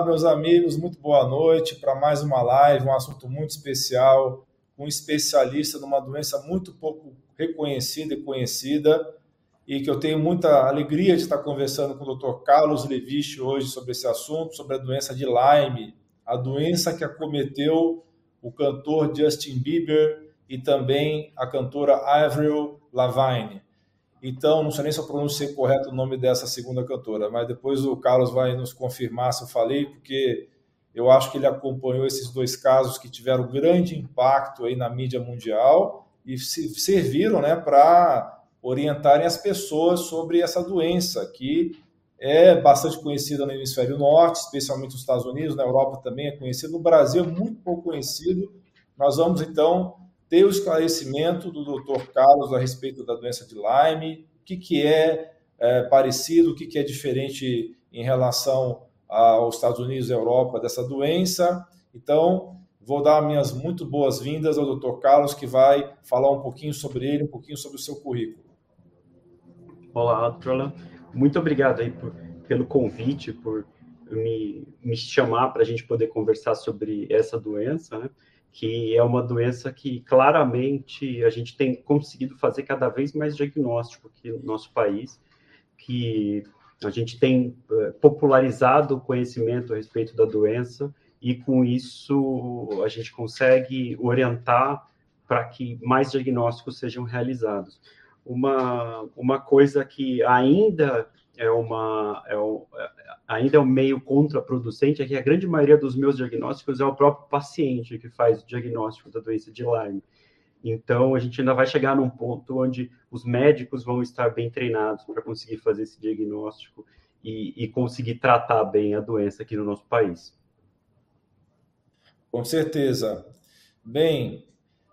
Olá, meus amigos, muito boa noite para mais uma live, um assunto muito especial, um especialista numa doença muito pouco reconhecida e conhecida, e que eu tenho muita alegria de estar conversando com o Dr. Carlos Levich hoje sobre esse assunto, sobre a doença de Lyme, a doença que acometeu o cantor Justin Bieber e também a cantora Avril Lavigne. Então, não sei nem se eu pronunciei correto o nome dessa segunda cantora, mas depois o Carlos vai nos confirmar se eu falei, porque eu acho que ele acompanhou esses dois casos que tiveram grande impacto aí na mídia mundial e serviram né, para orientarem as pessoas sobre essa doença que é bastante conhecida no hemisfério norte, especialmente nos Estados Unidos, na Europa também é conhecido, no Brasil é muito pouco conhecido. Nós vamos então ter o esclarecimento do Dr. Carlos a respeito da doença de Lyme, o que, que é, é parecido, o que, que é diferente em relação aos Estados Unidos e Europa dessa doença. Então, vou dar minhas muito boas-vindas ao Dr. Carlos, que vai falar um pouquinho sobre ele, um pouquinho sobre o seu currículo. Olá, doutor Muito obrigado aí por, pelo convite, por me, me chamar para a gente poder conversar sobre essa doença, né? Que é uma doença que claramente a gente tem conseguido fazer cada vez mais diagnóstico aqui no nosso país, que a gente tem eh, popularizado o conhecimento a respeito da doença e com isso a gente consegue orientar para que mais diagnósticos sejam realizados. Uma, uma coisa que ainda é uma é, ainda é um meio contraproducente é que a grande maioria dos meus diagnósticos é o próprio paciente que faz o diagnóstico da doença de Lyme. Então, a gente ainda vai chegar num ponto onde os médicos vão estar bem treinados para conseguir fazer esse diagnóstico e, e, conseguir tratar bem a doença aqui no nosso país. Com certeza. Bem,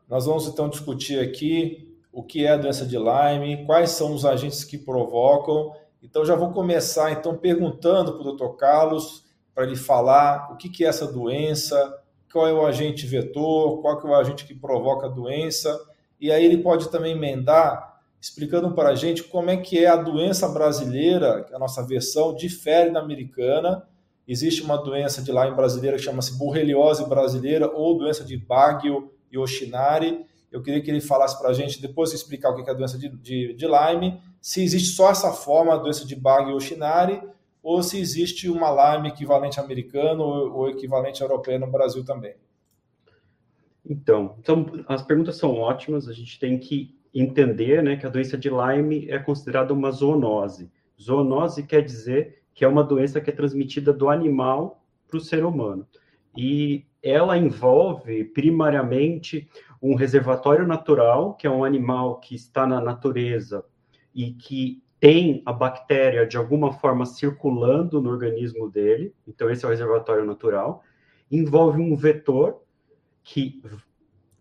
nós vamos então discutir aqui o que é a doença de Lyme, quais são os agentes que provocam então já vou começar então perguntando para o Dr. Carlos para ele falar o que, que é essa doença, qual é o agente vetor, qual é o agente que provoca a doença, e aí ele pode também emendar explicando para a gente como é que é a doença brasileira, que a nossa versão difere da americana. Existe uma doença de Lyme brasileira que chama-se borreliose brasileira ou doença de Baggio e Oshinari. Eu queria que ele falasse para a gente, depois de explicar o que é a doença de, de, de Lyme, se existe só essa forma, a doença de Bag ou Shinari, ou se existe uma Lyme equivalente americano ou equivalente europeia no Brasil também. Então, então, as perguntas são ótimas, a gente tem que entender né, que a doença de Lyme é considerada uma zoonose. Zoonose quer dizer que é uma doença que é transmitida do animal para o ser humano. E ela envolve primariamente um reservatório natural, que é um animal que está na natureza e que tem a bactéria de alguma forma circulando no organismo dele, então esse é o reservatório natural, envolve um vetor que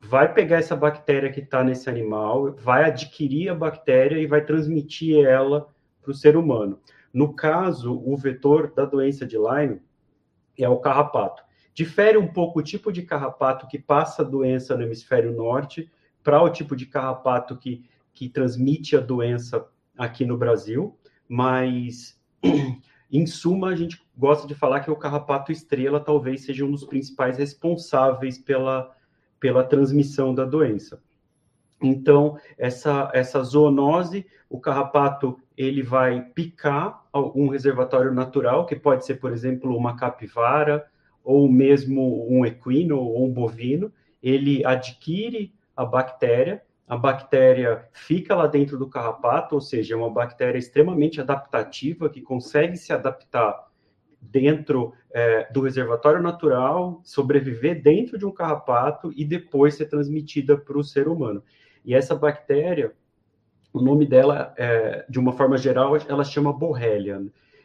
vai pegar essa bactéria que está nesse animal, vai adquirir a bactéria e vai transmitir ela para o ser humano. No caso, o vetor da doença de Lyme é o carrapato. Difere um pouco o tipo de carrapato que passa a doença no hemisfério norte para o tipo de carrapato que que transmite a doença aqui no Brasil, mas em suma a gente gosta de falar que o carrapato estrela talvez seja um dos principais responsáveis pela, pela transmissão da doença. Então, essa, essa zoonose, o carrapato ele vai picar algum reservatório natural, que pode ser, por exemplo, uma capivara, ou mesmo um equino ou um bovino, ele adquire a bactéria a bactéria fica lá dentro do carrapato, ou seja, é uma bactéria extremamente adaptativa que consegue se adaptar dentro é, do reservatório natural, sobreviver dentro de um carrapato e depois ser transmitida para o ser humano. E essa bactéria, o nome dela, é, de uma forma geral, ela chama Borrelia.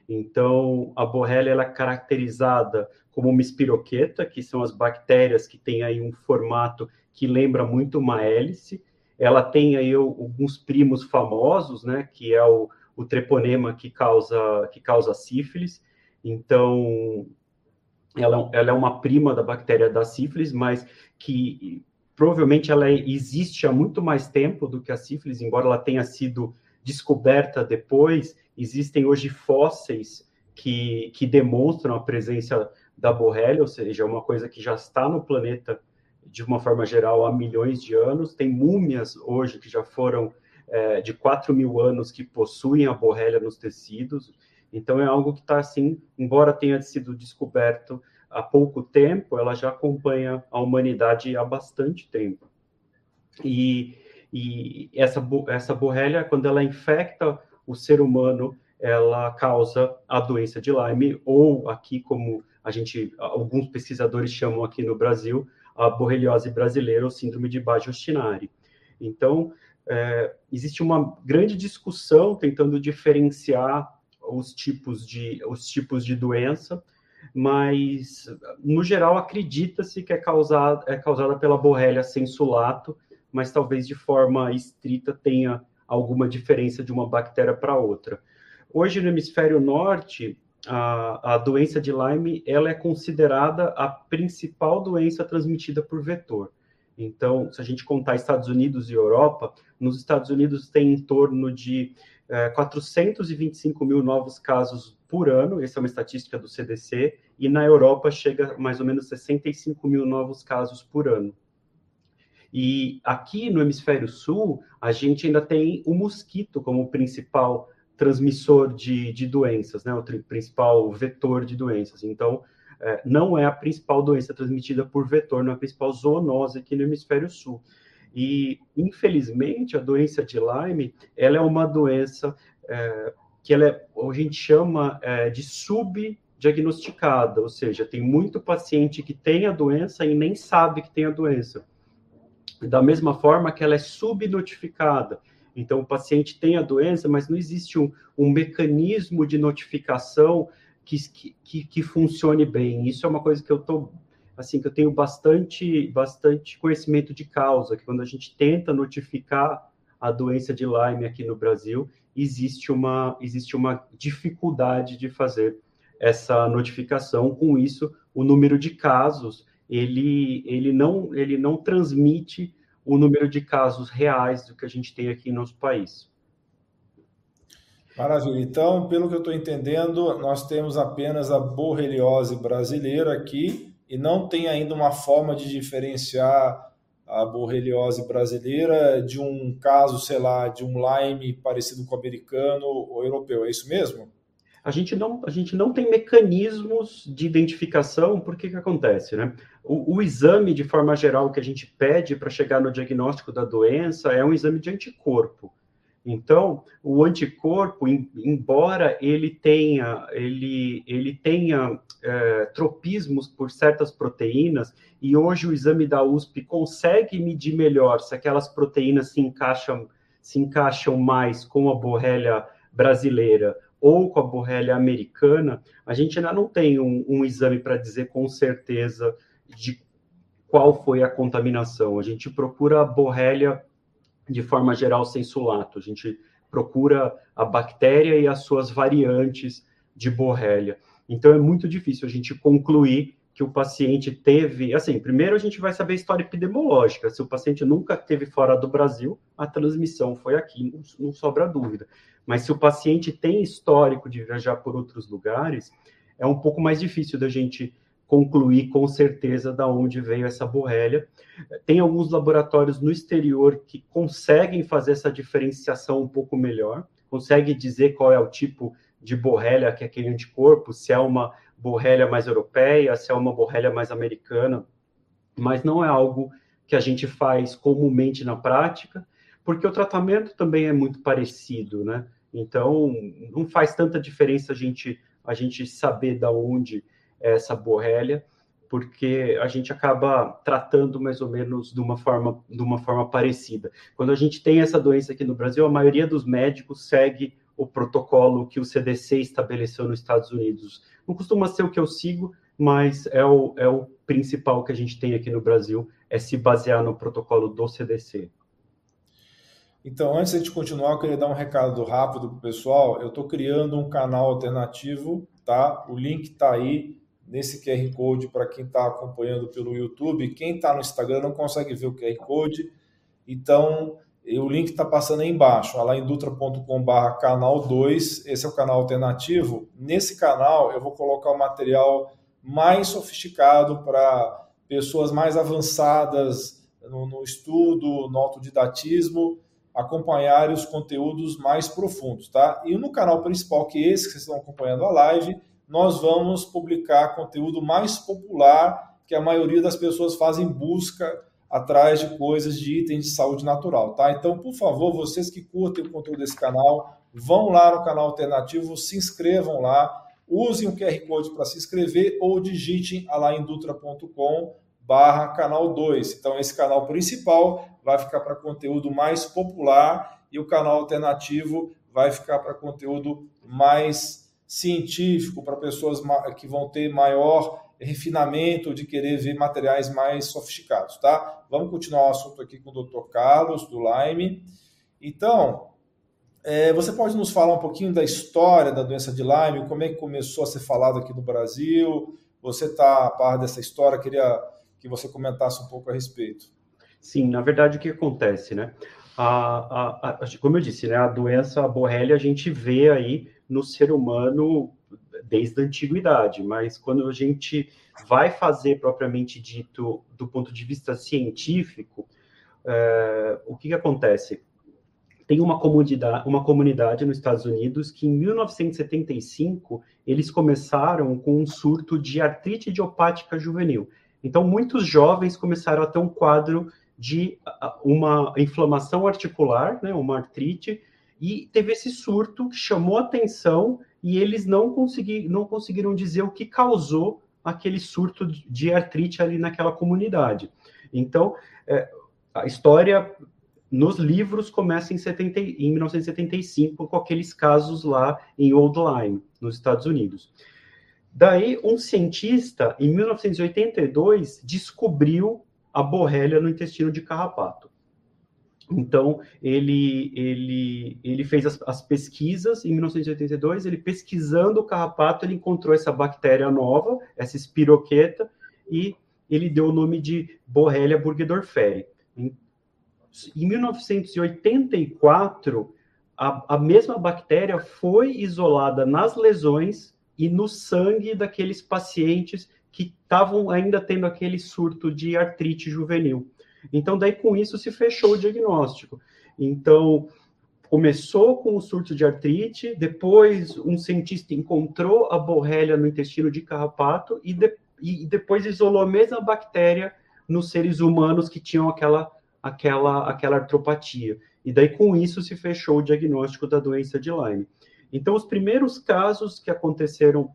Então, a Borrelia ela é caracterizada como uma espiroqueta, que são as bactérias que têm aí um formato que lembra muito uma hélice, ela tem aí alguns primos famosos, né, que é o, o treponema que causa, que causa sífilis. Então, ela, ela é uma prima da bactéria da sífilis, mas que provavelmente ela existe há muito mais tempo do que a sífilis, embora ela tenha sido descoberta depois. Existem hoje fósseis que, que demonstram a presença da borrelia, ou seja, é uma coisa que já está no planeta de uma forma geral há milhões de anos. Tem múmias hoje que já foram é, de 4 mil anos que possuem a borrelia nos tecidos. Então é algo que está assim, embora tenha sido descoberto há pouco tempo, ela já acompanha a humanidade há bastante tempo. E, e essa, essa borrelia, quando ela infecta o ser humano, ela causa a doença de Lyme, ou aqui, como a gente, alguns pesquisadores chamam aqui no Brasil, a borreliose brasileira ou síndrome de Bage-Ostinari. Então, é, existe uma grande discussão tentando diferenciar os tipos de, os tipos de doença, mas, no geral, acredita-se que é causada, é causada pela borrelia sensulato, mas talvez de forma estrita tenha alguma diferença de uma bactéria para outra. Hoje, no hemisfério norte, a, a doença de Lyme ela é considerada a principal doença transmitida por vetor. Então, se a gente contar Estados Unidos e Europa, nos Estados Unidos tem em torno de é, 425 mil novos casos por ano, essa é uma estatística do CDC, e na Europa chega mais ou menos 65 mil novos casos por ano. E aqui no hemisfério sul, a gente ainda tem o mosquito como principal transmissor de, de doenças, né? o principal vetor de doenças. Então, é, não é a principal doença transmitida por vetor, não é a principal zoonose aqui no hemisfério sul. E, infelizmente, a doença de Lyme, ela é uma doença é, que ela é, a gente chama é, de subdiagnosticada, ou seja, tem muito paciente que tem a doença e nem sabe que tem a doença. Da mesma forma que ela é subnotificada. Então, o paciente tem a doença, mas não existe um, um mecanismo de notificação que, que, que funcione bem. Isso é uma coisa que eu assim que eu tenho bastante bastante conhecimento de causa, que quando a gente tenta notificar a doença de Lyme aqui no Brasil, existe uma existe uma dificuldade de fazer essa notificação. Com isso, o número de casos ele ele não ele não transmite o número de casos reais do que a gente tem aqui no nosso país. Maravilha. Então, pelo que eu estou entendendo, nós temos apenas a borreliose brasileira aqui e não tem ainda uma forma de diferenciar a borreliose brasileira de um caso, sei lá, de um Lyme parecido com o americano ou europeu. É isso mesmo? A gente não, a gente não tem mecanismos de identificação, porque que acontece, né? O, o exame, de forma geral, que a gente pede para chegar no diagnóstico da doença é um exame de anticorpo. Então, o anticorpo, embora ele tenha, ele, ele tenha é, tropismos por certas proteínas, e hoje o exame da USP consegue medir melhor se aquelas proteínas se encaixam, se encaixam mais com a borrelia brasileira ou com a borrelia americana, a gente ainda não tem um, um exame para dizer com certeza de qual foi a contaminação. A gente procura a borrelia de forma geral, sem sulato. A gente procura a bactéria e as suas variantes de borrelia. Então, é muito difícil a gente concluir que o paciente teve. Assim, primeiro a gente vai saber a história epidemiológica. Se o paciente nunca teve fora do Brasil, a transmissão foi aqui, não, sobra dúvida. Mas se o paciente tem histórico de viajar por outros lugares, é um pouco mais difícil da gente concluir com certeza da onde veio essa borrelia. Tem alguns laboratórios no exterior que conseguem fazer essa diferenciação um pouco melhor, conseguem dizer qual é o tipo de borrelia que é aquele anticorpo, se é uma borrelia mais europeia, se é uma borrelia mais americana, mas não é algo que a gente faz comumente na prática, porque o tratamento também é muito parecido, né? Então, não faz tanta diferença a gente a gente saber da onde essa borrelia, porque a gente acaba tratando mais ou menos de uma forma, de uma forma parecida. Quando a gente tem essa doença aqui no Brasil, a maioria dos médicos segue o protocolo que o CDC estabeleceu nos Estados Unidos. Não costuma ser o que eu sigo, mas é o, é o principal que a gente tem aqui no Brasil, é se basear no protocolo do CDC. Então, antes de continuar, eu queria dar um recado rápido para o pessoal. Eu estou criando um canal alternativo, tá? O link está aí nesse QR Code para quem está acompanhando pelo YouTube. Quem está no Instagram não consegue ver o QR Code. Então, e o link está passando aí embaixo, alaindutra.com.br canal 2, esse é o canal alternativo. Nesse canal eu vou colocar o material mais sofisticado para pessoas mais avançadas no, no estudo, no autodidatismo, acompanharem os conteúdos mais profundos, tá? E no canal principal, que é esse que vocês estão acompanhando a live, nós vamos publicar conteúdo mais popular que a maioria das pessoas fazem busca atrás de coisas de itens de saúde natural, tá? Então, por favor, vocês que curtem o conteúdo desse canal, vão lá no canal alternativo, se inscrevam lá, usem o QR Code para se inscrever ou digitem alaindutra.com barra canal 2. Então, esse canal principal vai ficar para conteúdo mais popular e o canal alternativo vai ficar para conteúdo mais científico, para pessoas que vão ter maior refinamento de querer ver materiais mais sofisticados, tá? Vamos continuar o assunto aqui com o Dr. Carlos, do Lyme. Então, é, você pode nos falar um pouquinho da história da doença de Lyme, como é que começou a ser falado aqui no Brasil? Você está a par dessa história, queria que você comentasse um pouco a respeito. Sim, na verdade, o que acontece, né? A, a, a, como eu disse, né, a doença borrelia a gente vê aí no ser humano desde a antiguidade, mas quando a gente vai fazer propriamente dito do ponto de vista científico, é, o que, que acontece? Tem uma comunidade, uma comunidade nos Estados Unidos que em 1975 eles começaram com um surto de artrite idiopática juvenil. Então muitos jovens começaram a ter um quadro de uma inflamação articular, né, uma artrite, e teve esse surto que chamou atenção e eles não, consegui, não conseguiram dizer o que causou aquele surto de artrite ali naquela comunidade. Então, é, a história nos livros começa em, 70, em 1975 com aqueles casos lá em Old Lyme, nos Estados Unidos. Daí, um cientista, em 1982, descobriu a borrélia no intestino de carrapato. Então, ele, ele, ele fez as, as, pesquisas em 1982, ele pesquisando o carrapato, ele encontrou essa bactéria nova, essa espiroqueta, e ele deu o nome de Borrelia burgdorferi. Em, em 1984, a, a mesma bactéria foi isolada nas lesões e no sangue daqueles pacientes que estavam ainda tendo aquele surto de artrite juvenil. Então, daí com isso se fechou o diagnóstico. Então, começou com o surto de artrite, depois um cientista encontrou a borrelia no intestino de carrapato e, de, e depois isolou a mesma bactéria nos seres humanos que tinham aquela, aquela, aquela artropatia. E daí com isso se fechou o diagnóstico da doença de Lyme. Então, os primeiros casos que aconteceram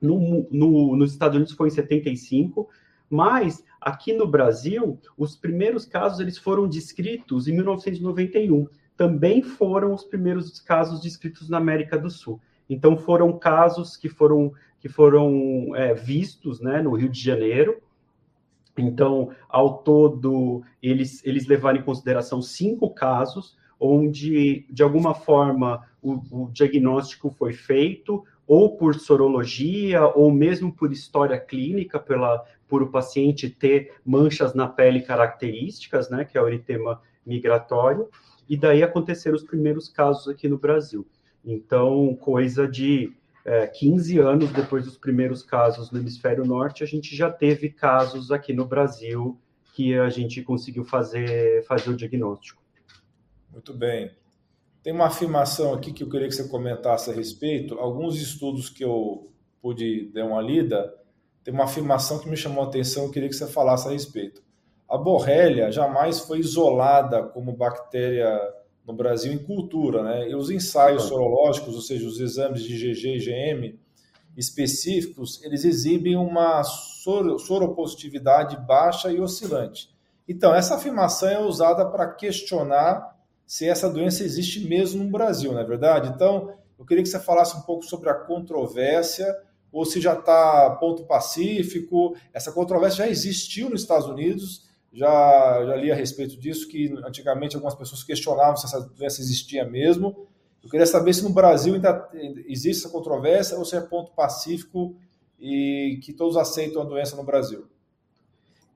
no, no, nos Estados Unidos foi em 75, mas aqui no Brasil, os primeiros casos eles foram descritos em 1991. Também foram os primeiros casos descritos na América do Sul. Então foram casos que foram que foram é, vistos, né, no Rio de Janeiro. Então, ao todo, eles eles levaram em consideração cinco casos onde de alguma forma o, o diagnóstico foi feito, ou por sorologia, ou mesmo por história clínica, pela, por o paciente ter manchas na pele características, né, que é o eritema migratório, e daí aconteceram os primeiros casos aqui no Brasil. Então, coisa de é, 15 anos depois dos primeiros casos no hemisfério norte, a gente já teve casos aqui no Brasil que a gente conseguiu fazer, fazer o diagnóstico. Muito bem. Tem uma afirmação aqui que eu queria que você comentasse a respeito. Alguns estudos que eu pude dar uma lida, tem uma afirmação que me chamou a atenção, eu queria que você falasse a respeito. A borrélia jamais foi isolada como bactéria no Brasil em cultura, né? E os ensaios sorológicos, ou seja, os exames de GG e GM específicos, eles exibem uma soropositividade baixa e oscilante. Então, essa afirmação é usada para questionar se essa doença existe mesmo no Brasil, não é verdade? Então, eu queria que você falasse um pouco sobre a controvérsia, ou se já está ponto pacífico. Essa controvérsia já existiu nos Estados Unidos, já, já li a respeito disso, que antigamente algumas pessoas questionavam se essa doença existia mesmo. Eu queria saber se no Brasil ainda existe essa controvérsia ou se é ponto pacífico e que todos aceitam a doença no Brasil.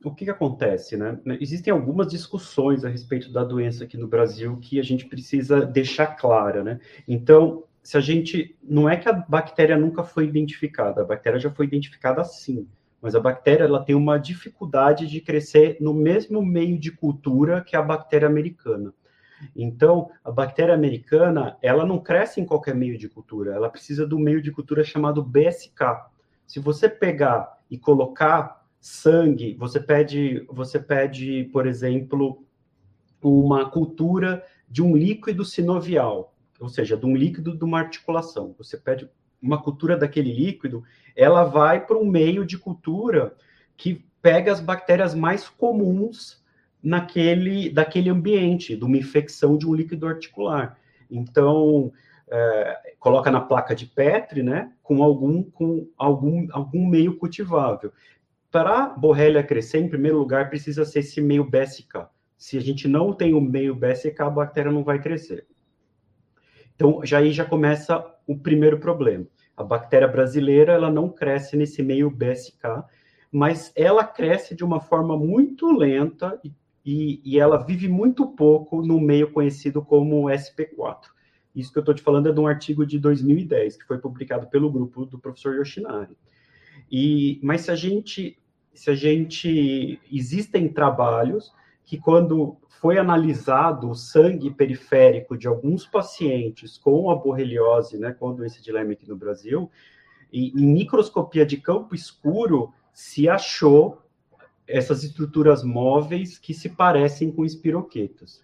o que, que, acontece, né? Existem algumas discussões a respeito da doença aqui no Brasil que a gente precisa deixar clara, né? Então, se a gente. Não é que a bactéria nunca foi identificada, a bactéria já foi identificada sim, mas a bactéria ela tem uma dificuldade de crescer no mesmo meio de cultura que a bactéria americana. Então, a bactéria americana, ela não cresce em qualquer meio de cultura, ela precisa do meio de cultura chamado BSK. Se você pegar e colocar sangue, você pede, você pede, por exemplo, uma cultura de um líquido sinovial, ou seja, de um líquido de uma articulação. Você pede uma cultura daquele líquido, ela vai para um meio de cultura que pega as bactérias mais comuns naquele daquele ambiente, de uma infecção de um líquido articular. Então, é, coloca na placa de Petri, né, com algum com algum algum meio cultivável. Para a borrelia crescer, em primeiro lugar, precisa ser esse meio BSK. Se a gente não tem o meio BSK, a bactéria não vai crescer. Então, já aí já começa o primeiro problema. A bactéria brasileira, ela não cresce nesse meio BSK, mas ela cresce de uma forma muito lenta e, e, ela vive muito pouco no meio conhecido como SP4. Isso que eu estou te falando é de um artigo de 2010, que foi publicado pelo grupo do professor Yoshinari. E, mas se a gente, se a gente, existem trabalhos que quando foi analisado o sangue periférico de alguns pacientes com a borreliose, né, com a doença de Lyme aqui no Brasil, e em microscopia de campo escuro se achou essas estruturas móveis que se parecem com espiroquetas.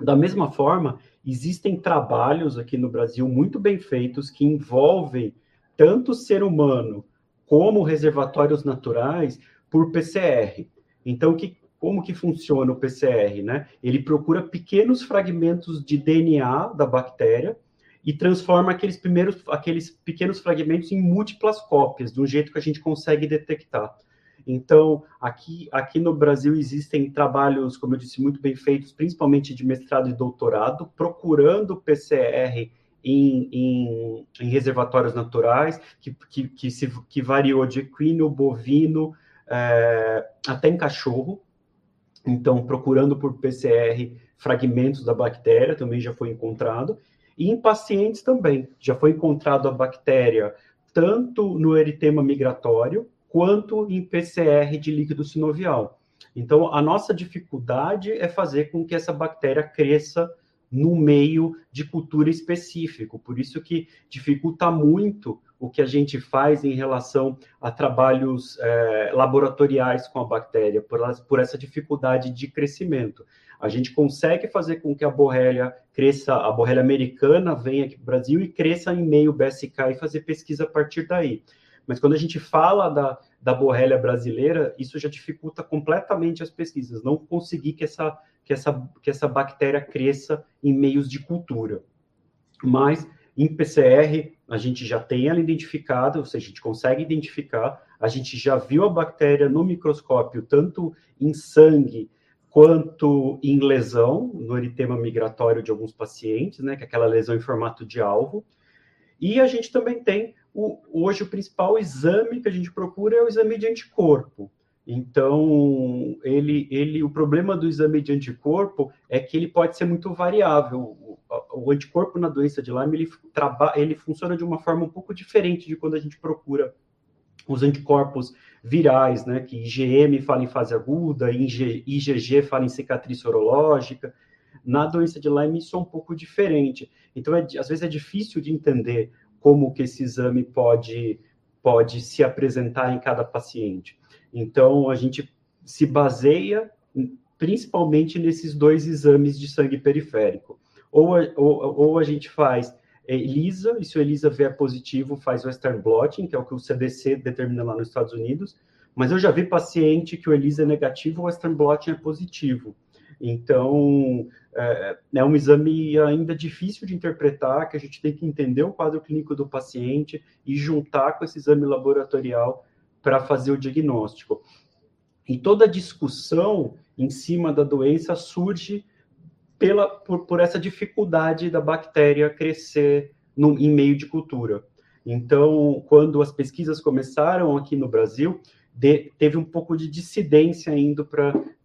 Da mesma forma, existem trabalhos aqui no Brasil muito bem feitos que envolvem tanto o ser humano como reservatórios naturais por PCR. Então, que, como que funciona o PCR, né? Ele procura pequenos fragmentos de DNA da bactéria e transforma aqueles primeiros, aqueles pequenos fragmentos em múltiplas cópias, do jeito que a gente consegue detectar. Então, aqui, aqui no Brasil existem trabalhos, como eu disse, muito bem feitos, principalmente de mestrado e doutorado, procurando PCR em, em, em reservatórios naturais, que, que, que, se, que variou de equino, bovino, é, até em cachorro. Então, procurando por PCR fragmentos da bactéria, também já foi encontrado. E em pacientes também, já foi encontrado a bactéria tanto no eritema migratório, quanto em PCR de líquido sinovial. Então, a nossa dificuldade é fazer com que essa bactéria cresça no meio de cultura específico. Por isso que dificulta muito o que a gente faz em relação a trabalhos é, laboratoriais com a bactéria, por, por, essa dificuldade de crescimento. A gente consegue fazer com que a borrelia cresça, a borrelia americana venha aqui para o Brasil e cresça em meio BSK e fazer pesquisa a partir daí. Mas quando a gente fala da, da borrelia brasileira, isso já dificulta completamente as pesquisas. Não conseguir que essa, que essa, que essa bactéria cresça em meios de cultura. Mas em PCR, a gente já tem ela identificada, ou seja, a gente consegue identificar, a gente já viu a bactéria no microscópio, tanto em sangue quanto em lesão, no eritema migratório de alguns pacientes, né, que é aquela lesão em formato de alvo. E a gente também tem, o, hoje, o principal exame que a gente procura é o exame de anticorpo. Então, ele, ele, o problema do exame de anticorpo é que ele pode ser muito variável. O, o anticorpo na doença de Lyme, ele, ele funciona de uma forma um pouco diferente de quando a gente procura os anticorpos virais, né, que IgM fala em fase aguda, IgG fala em cicatriz sorológica. Na doença de Lyme, isso é um pouco diferente. Então, é, às vezes é difícil de entender como que esse exame pode, pode se apresentar em cada paciente. Então, a gente se baseia principalmente nesses dois exames de sangue periférico. Ou, ou, ou a gente faz ELISA, e se o ELISA vier positivo, faz Western blotting, que é o que o CDC determina lá nos Estados Unidos. Mas eu já vi paciente que o ELISA é negativo, o Western blotting é positivo. Então, é, é, um exame ainda difícil de interpretar, que a gente tem que entender o quadro clínico do paciente e juntar com esse exame laboratorial para fazer o diagnóstico. E toda discussão em cima da doença surge pela, por, por essa dificuldade da bactéria crescer no, em meio de cultura. Então, quando as pesquisas começaram aqui no Brasil, de, teve um pouco de dissidência indo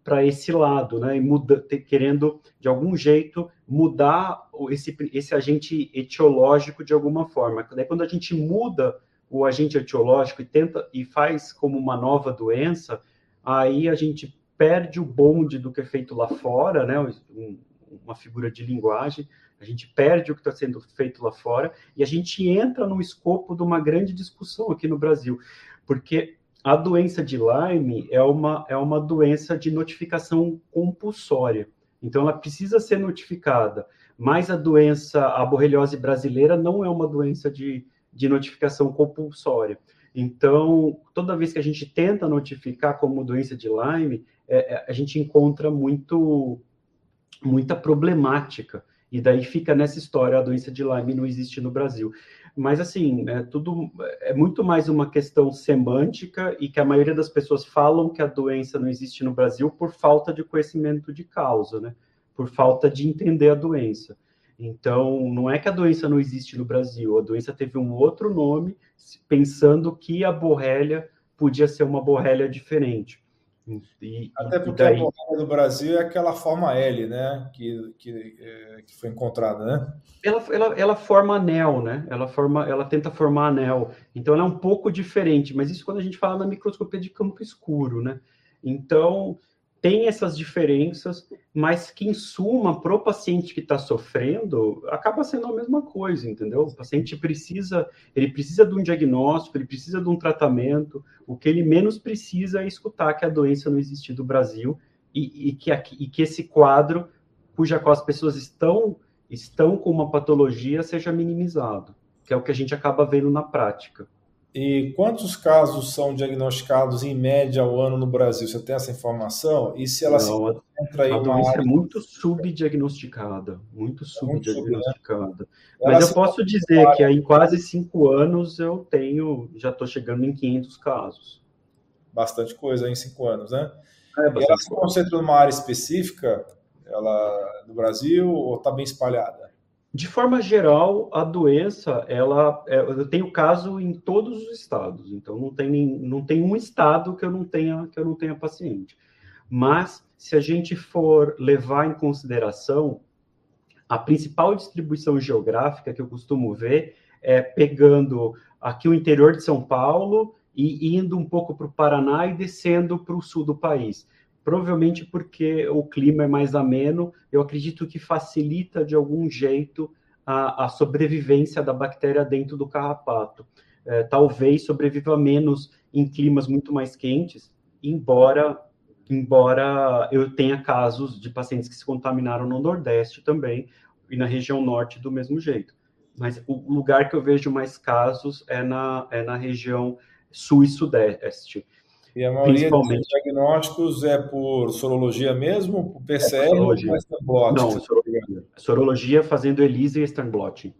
para esse lado, né? E muda, te, querendo, de algum jeito, mudar esse, esse agente etiológico de alguma forma. Quando a gente muda o agente etiológico e tenta e faz como uma nova doença, aí a gente perde o bonde do que é feito lá fora, né? Um, uma figura de linguagem, a gente perde o que está sendo feito lá fora e a gente entra no escopo de uma grande discussão aqui no Brasil, porque a doença de Lyme é uma, é uma doença de notificação compulsória. Então, ela precisa ser notificada. Mas a doença, a borreliose brasileira, não é uma doença de, de notificação compulsória. Então, toda vez que a gente tenta notificar como doença de Lyme, é, é a gente encontra muito, muita problemática. E daí fica nessa história, a doença de Lyme não existe no Brasil. Mas, assim, é tudo é muito mais uma questão semântica e que a maioria das pessoas falam que a doença não existe no Brasil por falta de conhecimento de causa, né? Por falta de entender a doença. Então, não é que a doença não existe no Brasil, a doença teve um outro nome, pensando que a borrélia podia ser uma borrélia diferente. E, Até porque daí... a borracha do Brasil é aquela forma L, né? Que, que, é, que foi encontrada, né? Ela, ela, ela forma anel, né? Ela, forma, ela tenta formar anel. Então ela é um pouco diferente, mas isso quando a gente fala na microscopia de campo escuro, né? Então, tem essas diferenças, mas que em suma, para o paciente que está sofrendo, acaba sendo a mesma coisa, entendeu? O paciente precisa, ele precisa de um diagnóstico, ele precisa de um tratamento, o que ele menos precisa é escutar que a doença não existe no Brasil e, e, que, e que esse quadro, cuja qual as pessoas estão, estão com uma patologia, seja minimizado, que é o que a gente acaba vendo na prática. E quantos casos são diagnosticados em média ao ano no Brasil? Você tem essa informação? E se ela Não, se encontra aí a doença área... é muito subdiagnosticada, muito subdiagnosticada. Né? Mas eu posso dizer que em quase cinco anos eu tenho, já estou chegando em 500 casos. Bastante coisa em cinco anos, né? É, e ela se concentra numa área específica, ela no Brasil ou está bem espalhada? De forma geral, a doença, ela, é, eu tenho caso em todos os estados, então não tem, nem, não tem um estado que eu não tenha que eu não tenha paciente. Mas se a gente for levar em consideração a principal distribuição geográfica que eu costumo ver é pegando aqui o interior de São Paulo e indo um pouco para o Paraná e descendo para o sul do país provavelmente porque o clima é mais ameno, eu acredito que facilita de algum jeito a, a sobrevivência da bactéria dentro do carrapato. É, talvez sobreviva menos em climas muito mais quentes, embora embora eu tenha casos de pacientes que se contaminaram no Nordeste também e na região Norte do mesmo jeito. Mas o lugar que eu vejo mais casos é na, é na região Sul e Sudeste. E a maioria dos diagnósticos é por sorologia mesmo, por PCR é sorologia. ou Western blot? Não, sorologia. sorologia fazendo ELISA e Western blot.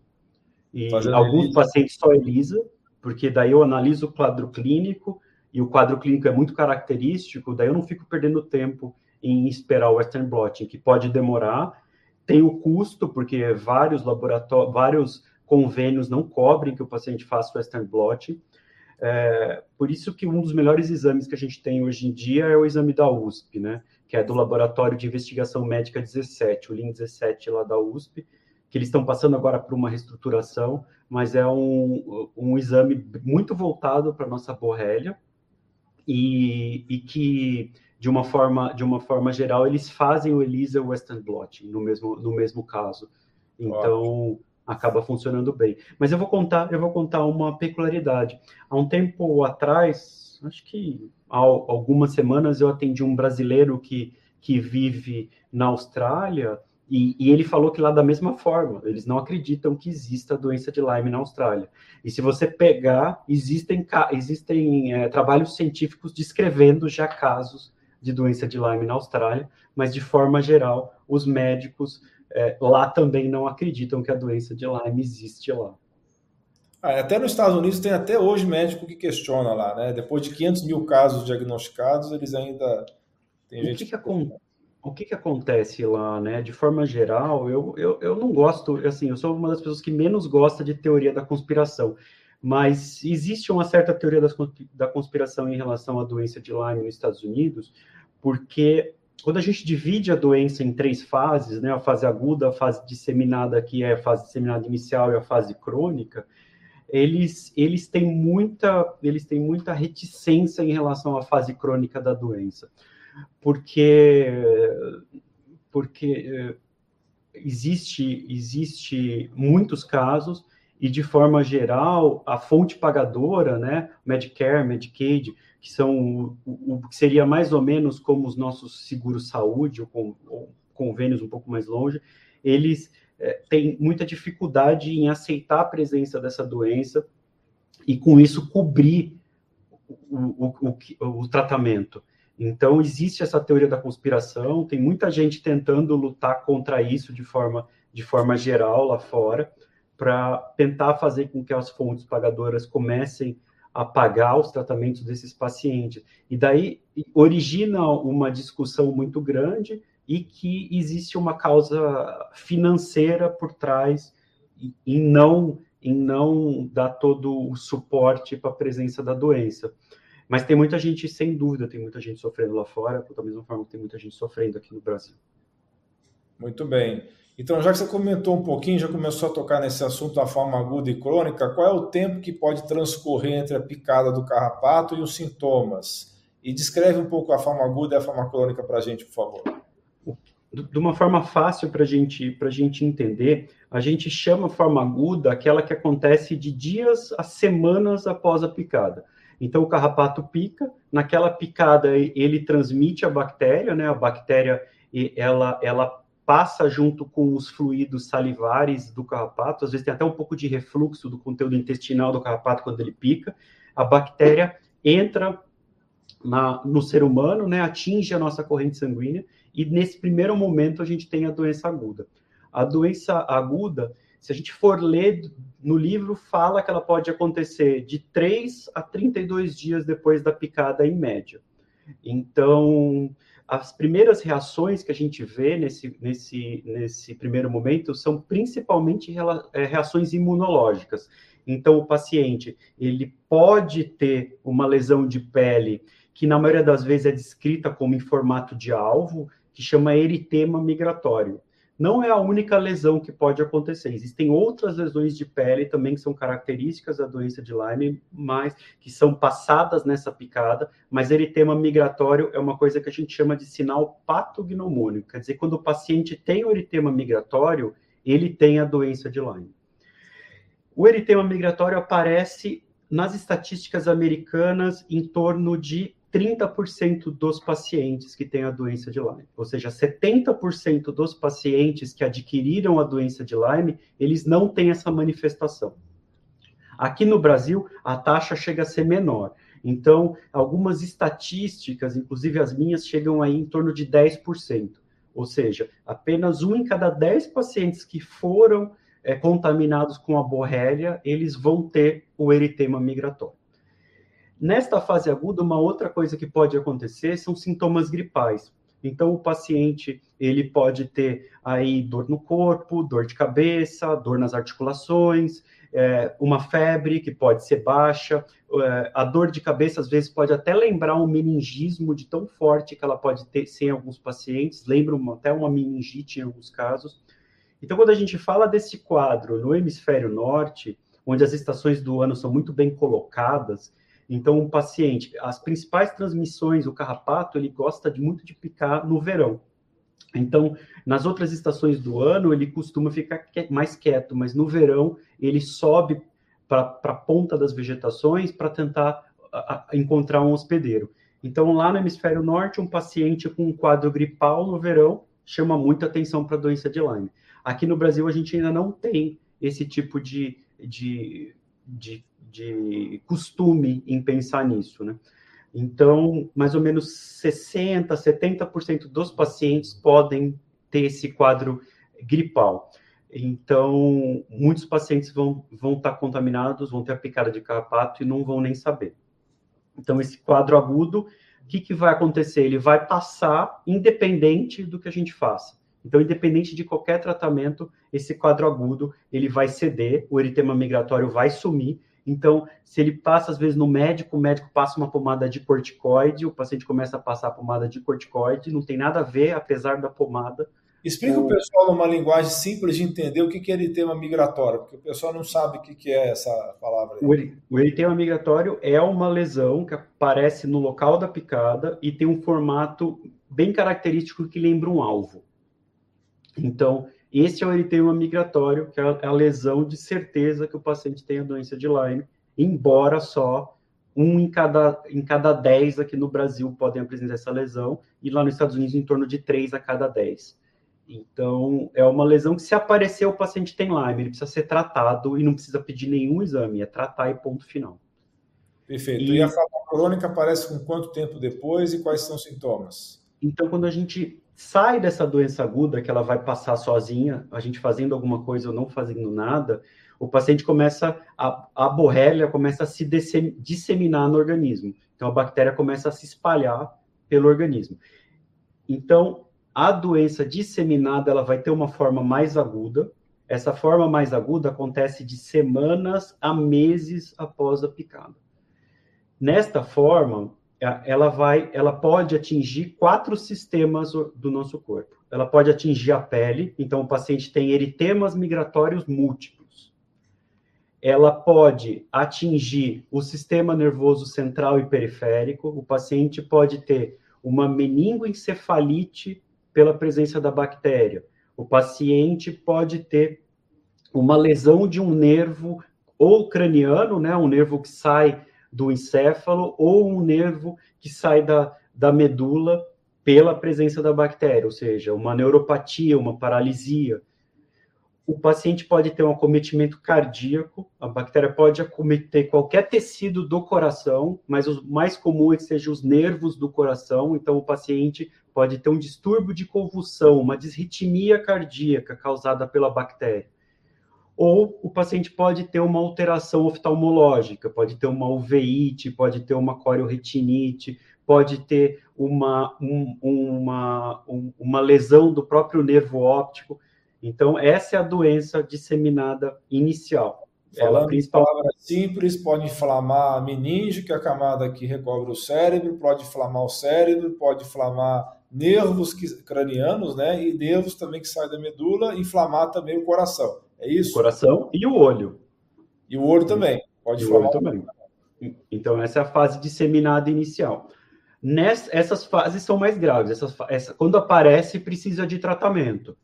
E fazendo alguns ELISA. pacientes só ELISA, porque daí eu analiso o quadro clínico, e o quadro clínico é muito característico, daí eu não fico perdendo tempo em esperar o Western blotting, que pode demorar, tem o custo, porque vários laboratórios, vários convênios não cobrem que o paciente faça o Western blotting, é, por isso que um dos melhores exames que a gente tem hoje em dia é o exame da USP, né? Que é do Laboratório de Investigação Médica 17, o LIN 17 lá da USP, que eles estão passando agora por uma reestruturação, mas é um, um exame muito voltado para a nossa borrélia e, e, que, de uma, forma, de uma forma geral, eles fazem o ELISA o Western blotting no mesmo, no mesmo caso. Então, acaba funcionando bem. Mas eu vou contar, eu vou contar uma peculiaridade. Há um tempo atrás, acho que há algumas semanas eu atendi um brasileiro que, que vive na Austrália e, e, ele falou que lá da mesma forma, eles não acreditam que exista doença de Lyme na Austrália. E se você pegar, existem, existem é, trabalhos científicos descrevendo já casos de doença de Lyme na Austrália, mas de forma geral, os médicos é, lá também não acreditam que a doença de Lyme existe lá. Ah, até nos Estados Unidos tem até hoje médico que questiona lá, né? Depois de 500 mil casos diagnosticados, eles ainda tem o gente que, que o que, que acontece lá, né? De forma geral, eu, eu, eu não gosto, assim, eu sou uma das pessoas que menos gosta de teoria da conspiração, mas existe uma certa teoria da conspiração em relação à doença de Lyme nos Estados Unidos, porque quando a gente divide a doença em três fases, né, a fase aguda, a fase disseminada, que é a fase disseminada inicial e a fase crônica, eles, eles, têm muita, eles têm muita reticência em relação à fase crônica da doença, porque, porque eh, existe, existe muitos casos e de forma geral a fonte pagadora, né, Medicare, Medicaid, que são o, o que seria mais ou menos como os nossos seguros saúde ou, com, ou convênios um pouco mais longe, eles é, têm muita dificuldade em aceitar a presença dessa doença e com isso cobrir o, o, o, tratamento. Então, existe essa teoria da conspiração, tem muita gente tentando lutar contra isso de forma, de forma geral lá fora, para tentar fazer com que as fontes pagadoras comecem a pagar os tratamentos desses pacientes. E daí origina uma discussão muito grande e que existe uma causa financeira por trás em não em não dar todo o suporte para a presença da doença. Mas tem muita gente, sem dúvida, tem muita gente sofrendo lá fora, da mesma forma que tem muita gente sofrendo aqui no Brasil. Muito bem. Então, já que você comentou um pouquinho, já começou a tocar nesse assunto da forma aguda e crônica, qual é o tempo que pode transcorrer entre a picada do carrapato e os sintomas? E descreve um pouco a forma aguda e a forma crônica para a gente, por favor. De uma forma fácil para gente, a gente entender, a gente chama forma aguda aquela que acontece de dias a semanas após a picada. Então, o carrapato pica, naquela picada ele transmite a bactéria, né? A bactéria, ela, ela passa junto com os fluidos salivares do carrapato, às vezes tem até um pouco de refluxo do conteúdo intestinal do carrapato quando ele pica. A bactéria entra na, no ser humano, né, atinge a nossa corrente sanguínea, e nesse primeiro momento a gente tem a doença aguda. A doença aguda, se a gente for ler no livro, fala que ela pode acontecer de 3 a 32 dias depois da picada, em média. Então, as primeiras reações que a gente vê nesse, nesse, nesse primeiro momento são principalmente é, reações imunológicas. Então, o paciente ele pode ter uma lesão de pele que, na maioria das vezes, é descrita como em formato de alvo, que chama eritema migratório não é a única lesão que pode acontecer. Existem outras lesões de pele também que são características da doença de Lyme, mas que são passadas nessa picada, mas eritema migratório é uma coisa que a gente chama de sinal patognomônico. Quer dizer, quando o paciente tem o eritema migratório, ele tem a doença de Lyme. O eritema migratório aparece nas estatísticas americanas em torno de 30% dos pacientes que têm a doença de Lyme. Ou seja, 70% dos pacientes que adquiriram a doença de Lyme, eles não têm essa manifestação. Aqui no Brasil, a taxa chega a ser menor. Então, algumas estatísticas, inclusive as minhas, chegam aí em torno de 10%. Ou seja, apenas um em cada 10 pacientes que foram é, contaminados com a borrélia, eles vão ter o eritema migratório. Nesta fase aguda, uma outra coisa que pode acontecer são sintomas gripais. Então, o paciente ele pode ter aí dor no corpo, dor de cabeça, dor nas articulações, é, uma febre que pode ser baixa. É, a dor de cabeça, às vezes, pode até lembrar um meningismo de tão forte que ela pode ter em alguns pacientes, lembra até uma meningite em alguns casos. Então, quando a gente fala desse quadro no hemisfério norte, onde as estações do ano são muito bem colocadas, então, o paciente, as principais transmissões, o carrapato, ele gosta de, muito de picar no verão. Então, nas outras estações do ano, ele costuma ficar mais quieto, mas no verão, ele sobe para a ponta das vegetações para tentar a, a, encontrar um hospedeiro. Então, lá no hemisfério norte, um paciente com um quadro gripal no verão chama muita atenção para a doença de Lyme. Aqui no Brasil, a gente ainda não tem esse tipo de, de, de de costume em pensar nisso, né? Então, mais ou menos 60%, 70% dos pacientes podem ter esse quadro gripal. Então, muitos pacientes vão, vão estar contaminados, vão ter a picada de carrapato e não vão nem saber. Então, esse quadro agudo, o que, que vai acontecer? Ele vai passar independente do que a gente faça. Então, independente de qualquer tratamento, esse quadro agudo, ele vai ceder, o eritema migratório vai sumir Então, se ele passa, às vezes, no médico, o médico passa uma pomada de corticoide, o paciente começa a passar a pomada de corticoide, não tem nada a ver, apesar da pomada. Explica o pessoal numa linguagem simples de entender o que é eritema migratório, porque o pessoal não sabe o que é essa palavra. Aí. O eritema migratório é uma lesão que aparece no local da picada e tem um formato bem característico que lembra um alvo. Então, esse é o eritema migratório, que é a lesão de certeza que o paciente tem a doença de Lyme, embora só um em cada, em cada 10 aqui no Brasil podem apresentar essa lesão, e lá nos Estados Unidos em torno de 3 a cada 10. Então, é uma lesão que se aparecer o paciente tem Lyme, ele precisa ser tratado e não precisa pedir nenhum exame, é tratar e ponto final. Perfeito. E, e a forma crônica aparece com quanto tempo depois e quais são os sintomas? Então, quando a gente sai dessa doença aguda, que ela vai passar sozinha, a gente fazendo alguma coisa ou não fazendo nada, o paciente começa, a, a borrélia começa a se disseminar no organismo. Então, a bactéria começa a se espalhar pelo organismo. Então, a doença disseminada, ela vai ter uma forma mais aguda. Essa forma mais aguda acontece de semanas a meses após a picada. Nesta forma, ela vai, ela pode atingir quatro sistemas do nosso corpo. Ela pode atingir a pele, então o paciente tem eritemas migratórios múltiplos. Ela pode atingir o sistema nervoso central e periférico. O paciente pode ter uma meningoencefalite pela presença da bactéria. O paciente pode ter uma lesão de um nervo ou craniano, né, um nervo que sai do encéfalo ou um nervo que sai da, da medula pela presença da bactéria, ou seja, uma neuropatia, uma paralisia. O paciente pode ter um acometimento cardíaco, a bactéria pode acometer qualquer tecido do coração, mas o mais comum é que sejam os nervos do coração, então o paciente pode ter um distúrbio de convulsão, uma disritmia cardíaca causada pela bactéria ou o paciente pode ter uma alteração oftalmológica, pode ter uma uveíte, pode ter uma corioretinite, pode ter uma, um, uma, um, uma lesão do próprio nervo óptico. Então, essa é a doença disseminada inicial. Falando Ela, principal... em palavras simples, pode inflamar a meninge, que é a camada que recobre o cérebro, pode inflamar o cérebro, pode inflamar nervos cranianos, né? E nervos também que saem da medula, inflamar também o coração. É isso? O coração e o olho. E o olho também. Pode e o olho também. Então, essa é a fase disseminada inicial. Ness, essas fases são mais graves. Essas, essa, quando aparece, precisa de tratamento.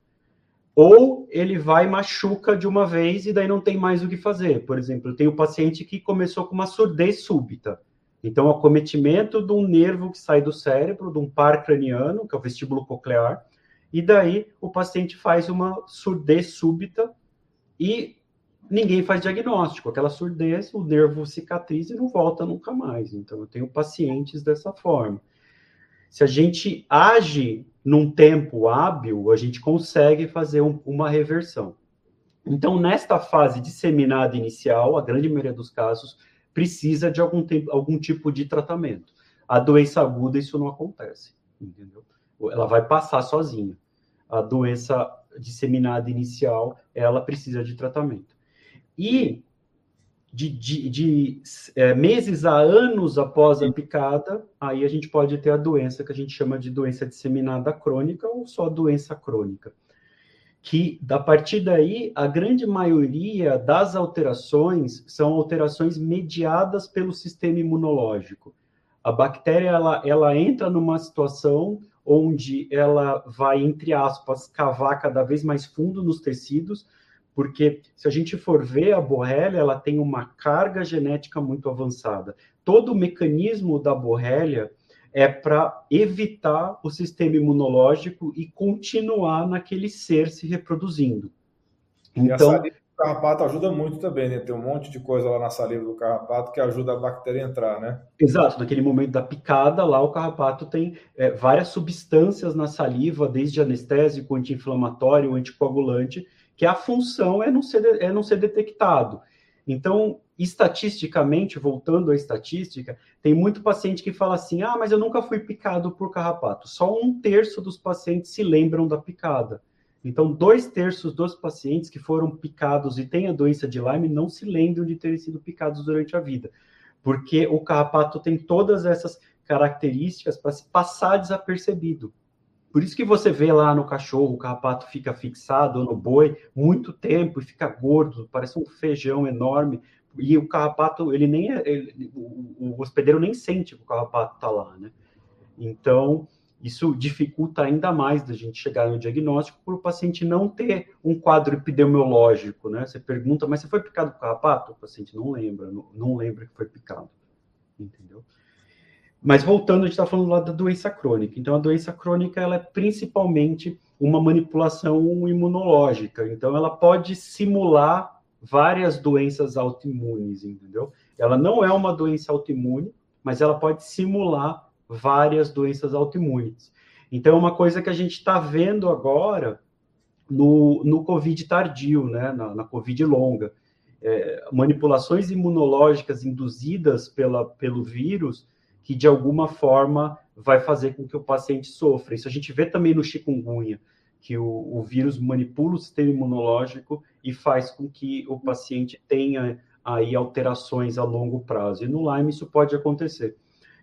Ou ele vai e machuca de uma vez e daí não tem mais o que fazer. Por exemplo, eu tenho um paciente que começou com uma surdez súbita. Então, o acometimento de um nervo que sai do cérebro, de um par craniano, que é o vestíbulo coclear, e daí o paciente faz uma surdez súbita e ninguém faz diagnóstico. Aquela surdez, o nervo cicatriza e não volta nunca mais. Então, eu tenho pacientes dessa forma. Se a gente age num tempo hábil, a gente consegue fazer um, uma reversão. Então, nesta fase disseminada inicial, a grande maioria dos casos precisa de algum, tempo, algum tipo de tratamento. A doença aguda, isso não acontece, entendeu? Ela vai passar sozinha. A doença disseminada inicial, ela precisa de tratamento. E de, de, de é, meses a anos após a picada, aí a gente pode ter a doença que a gente chama de doença disseminada crônica ou só doença crônica. Que, a partir daí, a grande maioria das alterações são alterações mediadas pelo sistema imunológico. A bactéria, ela, ela entra numa situação onde ela vai, entre aspas, cavar cada vez mais fundo nos tecidos, porque se a gente for ver a borrélia, ela tem uma carga genética muito avançada. Todo o mecanismo da borrélia é para evitar o sistema imunológico e continuar naquele ser se reproduzindo. Então, carrapato ajuda muito também, né? Tem um monte de coisa lá na saliva do carrapato que ajuda a bactéria a entrar, né? Exato, naquele momento da picada, lá o carrapato tem é, várias substâncias na saliva, desde anestésico, anti-inflamatório, anticoagulante, que a função é não ser, é não ser detectado. Então, estatisticamente, voltando à estatística, tem muito paciente que fala assim: ah, mas eu nunca fui picado por carrapato. Só um terço dos pacientes se lembram da picada. Então, dois terços dos pacientes que foram picados e têm a doença de Lyme não se lembram de terem sido picados durante a vida, porque o carrapato tem todas essas características para se passar desapercebido. Por isso que você vê lá no cachorro, o carrapato fica fixado no boi muito tempo e fica gordo, parece um feijão enorme. E o carrapato, ele nem é, ele, o, o hospedeiro nem sente que o carrapato está lá, né? Então, isso dificulta ainda mais da gente chegar no diagnóstico por o paciente não ter um quadro epidemiológico, né? Você pergunta, mas você foi picado por carrapato? O paciente não lembra, não, não lembra que foi picado, entendeu? Mas voltando, a gente está falando lá da doença crônica. Então, a doença crônica ela é principalmente uma manipulação imunológica. Então, ela pode simular várias doenças autoimunes, entendeu? Ela não é uma doença autoimune, mas ela pode simular várias doenças autoimunes. Então, é uma coisa que a gente está vendo agora no, no Covid tardio, né? na, na Covid longa. É, manipulações imunológicas induzidas pela, pelo vírus que de alguma forma vai fazer com que o paciente sofra. Isso a gente vê também no chikungunya, que o, o vírus manipula o sistema imunológico e faz com que o paciente tenha aí alterações a longo prazo. E no Lyme isso pode acontecer.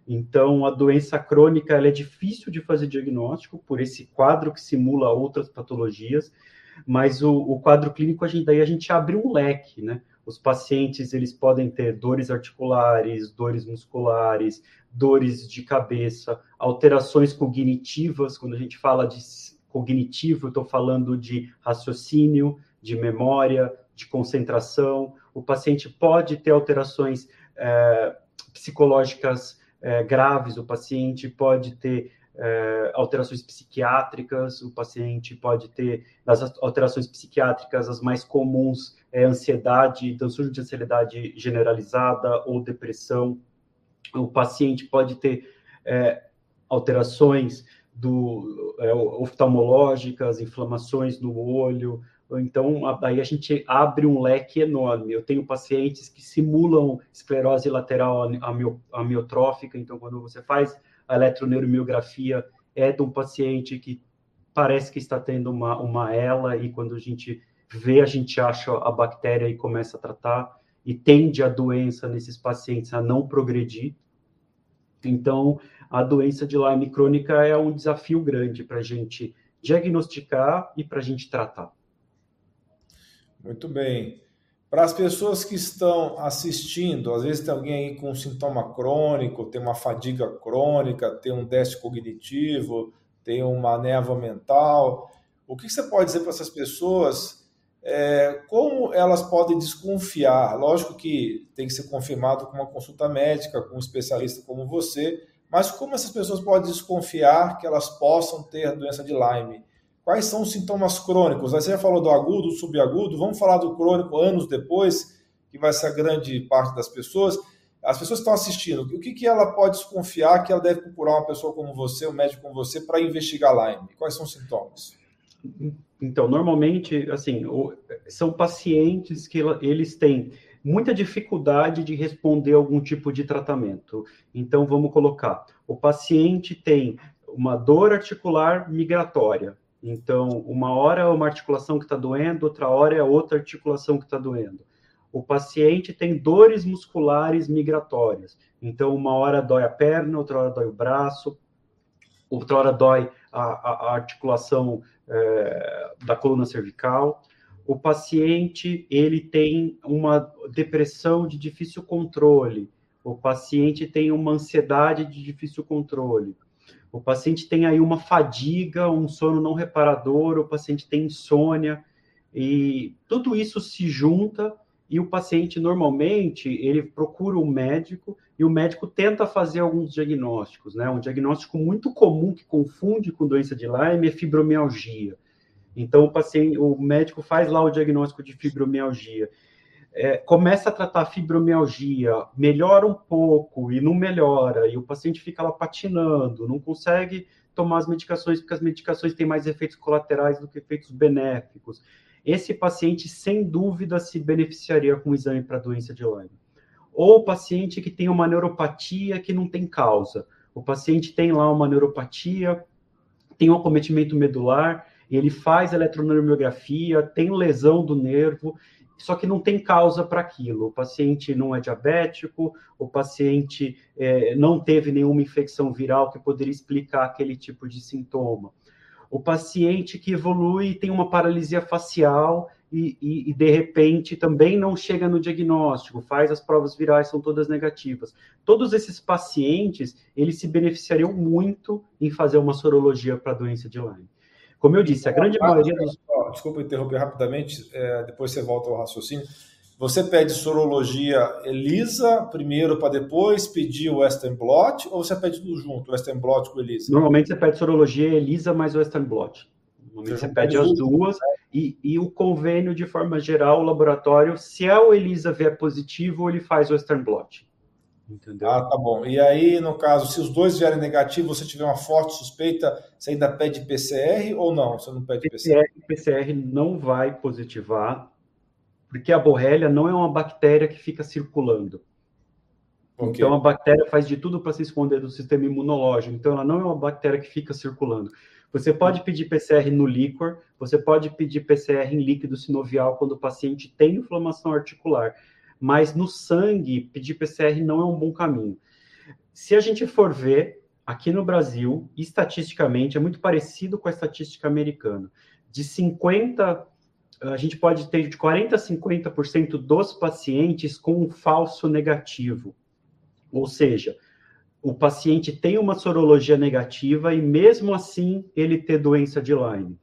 Então, a doença crônica é difícil de fazer diagnóstico por esse quadro que simula outras patologias, mas o, o quadro clínico, a gente, daí a gente abre um leque, né? Os pacientes, eles podem ter dores articulares, dores musculares, dores de cabeça, alterações cognitivas. Quando a gente fala de cognitivo, estou falando de raciocínio, de memória, de concentração. O paciente pode ter alterações é, psicológicas é, graves, o paciente pode ter é, alterações psiquiátricas, o paciente pode ter, das alterações psiquiátricas, as mais comuns é ansiedade, transtorno de ansiedade generalizada ou depressão. O paciente pode ter é, alterações do, é, oftalmológicas, inflamações no olho, então, aí a gente abre um leque enorme. Eu tenho pacientes que simulam esclerose lateral amiotrófica, então, quando você faz a eletroneuromiografia, é de um paciente que parece que está tendo uma, uma ELA, e quando a gente vê, a gente acha a bactéria e começa a tratar, e tende a doença nesses pacientes a não progredir. Então, a doença de Lyme crônica é um desafio grande para a gente diagnosticar e para a gente tratar. Muito bem. Para as pessoas que estão assistindo, às vezes tem alguém aí com um sintoma crônico, tem uma fadiga crônica, tem um déficit cognitivo, tem uma névoa mental. O que você pode dizer para essas pessoas é, como elas podem desconfiar? Lógico que tem que ser confirmado com uma consulta médica, com um especialista como você, mas como essas pessoas podem desconfiar que elas possam ter doença de Lyme? Quais são os sintomas crônicos? Você já falou do agudo, do subagudo, vamos falar do crônico anos depois, que vai ser a grande parte das pessoas. As pessoas que estão assistindo, o que, que ela pode desconfiar que ela deve procurar uma pessoa como você, um médico como você, para investigar Lyme? Quais são os sintomas? Então, normalmente, assim, são pacientes que eles têm muita dificuldade de responder algum tipo de tratamento. Então, vamos colocar: o paciente tem uma dor articular migratória. Então, uma hora é uma articulação que está doendo, outra hora é outra articulação que está doendo. O paciente tem dores musculares migratórias. Então, uma hora dói a perna, outra hora dói o braço, outra hora dói a, a, a articulação é, da coluna cervical. O paciente ele tem uma depressão de difícil controle. O paciente tem uma ansiedade de difícil controle. O paciente tem aí uma fadiga, um sono não reparador, o paciente tem insônia e tudo isso se junta e o paciente normalmente ele procura um médico e o médico tenta fazer alguns diagnósticos, né? Um diagnóstico muito comum que confunde com doença de Lyme é fibromialgia. Então o paciente, o médico faz lá o diagnóstico de fibromialgia. É, começa a tratar a fibromialgia, melhora um pouco e não melhora, e o paciente fica lá patinando, não consegue tomar as medicações, porque as medicações têm mais efeitos colaterais do que efeitos benéficos. Esse paciente, sem dúvida, se beneficiaria com o exame para doença de Lyme ou o paciente que tem uma neuropatia que não tem causa. O paciente tem lá uma neuropatia, tem um acometimento medular, ele faz eletroneurografia, tem lesão do nervo, só que não tem causa para aquilo. O paciente não é diabético, o paciente é, não teve nenhuma infecção viral que poderia explicar aquele tipo de sintoma. O paciente que evolui tem uma paralisia facial e, e, e, de repente também não chega no diagnóstico, faz as provas virais, são todas negativas. Todos esses pacientes, eles se beneficiariam muito em fazer uma sorologia para a doença de Lyme. Como eu disse, a grande maioria dos. Desculpa interromper rapidamente, é, depois você volta ao raciocínio. Você pede sorologia ELISA primeiro para depois pedir o Western blot ou você pede tudo junto, o Western blot com ELISA? Normalmente você pede sorologia ELISA mais o Western blot. Normalmente você, você pede as duas né? e, e, o convênio, de forma geral, o laboratório, se é o ELISA vier positivo, ele faz o Western blot. Entendeu? Ah, tá bom. E aí, no caso, se os dois vierem negativos, você tiver uma forte suspeita, você ainda pede PCR ou não? Você não pede PCR? PCR, PCR não vai positivar, porque a borrelia não é uma bactéria que fica circulando. Okay. Então, a bactéria faz de tudo para se esconder do sistema imunológico. Então, ela não é uma bactéria que fica circulando. Você pode pedir PCR no líquor, você pode pedir PCR em líquido sinovial quando o paciente tem inflamação articular mas no sangue, pedir PCR não é um bom caminho. Se a gente for ver, aqui no Brasil, estatisticamente, é muito parecido com a estatística americana. De 50, a gente pode ter de 40% a 50% dos pacientes com um falso negativo. Ou seja, o paciente tem uma sorologia negativa e mesmo assim ele ter doença de Lyme.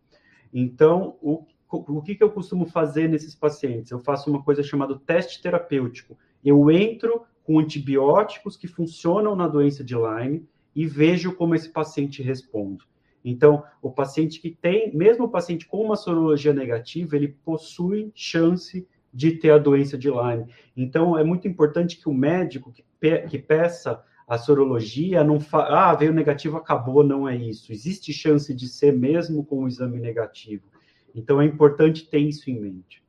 Então, o o que, que eu costumo fazer nesses pacientes? Eu faço uma coisa chamada teste terapêutico. Eu entro com antibióticos que funcionam na doença de Lyme e vejo como esse paciente responde. Então, o paciente que tem, mesmo o paciente com uma sorologia negativa, ele possui chance de ter a doença de Lyme. Então, é muito importante que o médico que, pe que peça a sorologia não fala, ah, veio negativo, acabou, não é isso. Existe chance de ser mesmo com o exame negativo. Então é importante ter isso em mente.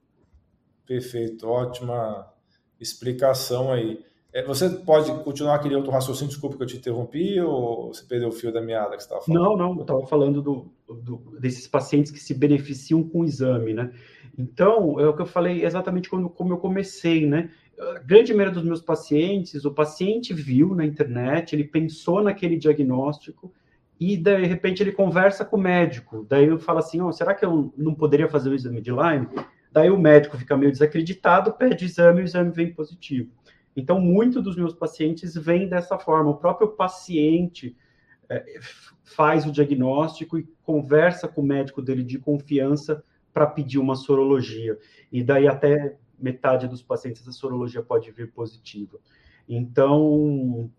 Perfeito, ótima explicação aí. É, você pode continuar aquele outro raciocínio, desculpa que eu te interrompi, ou você perdeu o fio da meada que você estava falando? Não, não, eu estava falando do, do, desses pacientes que se beneficiam com o exame, né? Então, é o que eu falei exatamente quando, como eu comecei, né? A grande maioria dos meus pacientes, o paciente viu na internet, ele pensou naquele diagnóstico, e de repente ele conversa com o médico. Daí eu falo assim: oh, será que eu não poderia fazer o exame de Lyme? Daí o médico fica meio desacreditado, pede exame e o exame vem positivo. Então, muito dos meus pacientes vêm dessa forma. O próprio paciente é, faz o diagnóstico e conversa com o médico dele de confiança para pedir uma sorologia. E daí até metade dos pacientes a sorologia pode vir positiva. Então,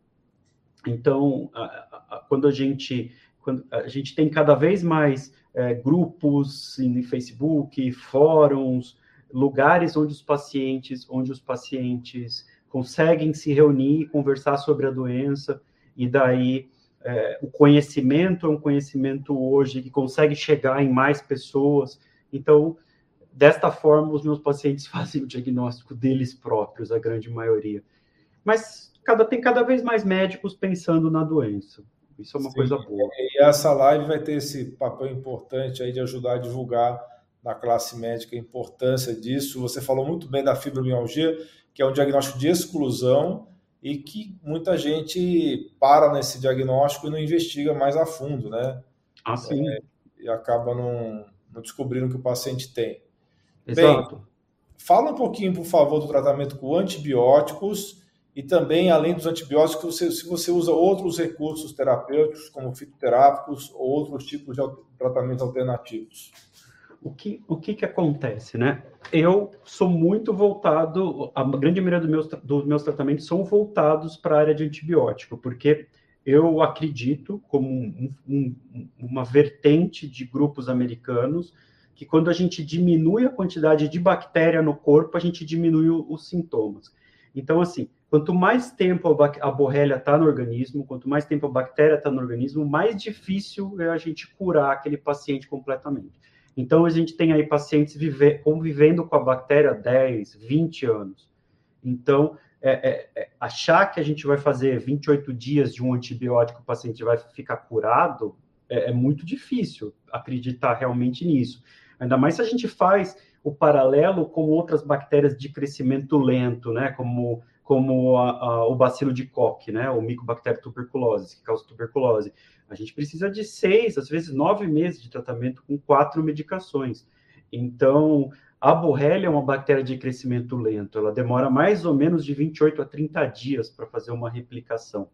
então, a, a, quando a gente quando a gente tem cada vez mais é, grupos em Facebook, fóruns, lugares onde os pacientes, onde os pacientes conseguem se reunir e conversar sobre a doença, e daí é, o conhecimento é um conhecimento hoje que consegue chegar em mais pessoas. Então, desta forma, os meus pacientes fazem o diagnóstico deles próprios, a grande maioria. Mas cada, tem cada vez mais médicos pensando na doença. Isso é uma Sim, coisa boa. E essa live vai ter esse papel importante aí de ajudar a divulgar na classe médica a importância disso. Você falou muito bem da fibromialgia, que é um diagnóstico de exclusão e que muita gente para nesse diagnóstico e não investiga mais a fundo, né? Ah, sim. É, e acaba não, não descobrindo o que o paciente tem. Exato. Bem, fala um pouquinho, por favor, do tratamento com antibióticos e também, além dos antibióticos, você, se você usa outros recursos terapêuticos, como fitoterápicos ou outros tipos de tratamentos alternativos. O que, o que, que acontece, né? Eu sou muito voltado, a grande maioria dos meus, dos meus tratamentos são voltados para a área de antibiótico, porque eu acredito, como um, um, uma vertente de grupos americanos, que quando a gente diminui a quantidade de bactéria no corpo, a gente diminui os sintomas. Então, assim, Quanto mais tempo a, borrelia está no organismo, quanto mais tempo a bactéria está no organismo, mais difícil é a gente curar aquele paciente completamente. Então, a gente tem aí pacientes viver, convivendo com a bactéria 10, 20 anos. Então, é, é, é, achar que a gente vai fazer 28 dias de um antibiótico, o paciente vai ficar curado, é, é muito difícil acreditar realmente nisso. Ainda mais se a gente faz o paralelo com outras bactérias de crescimento lento, né? Como, como a, a, o bacilo de Koch, né? O micobactéria tuberculose, que causa tuberculose. A gente precisa de seis, às vezes nove meses de tratamento com quatro medicações. Então, a borrelia é uma bactéria de crescimento lento. Ela demora mais ou menos de 28 a 30 dias para fazer uma replicação.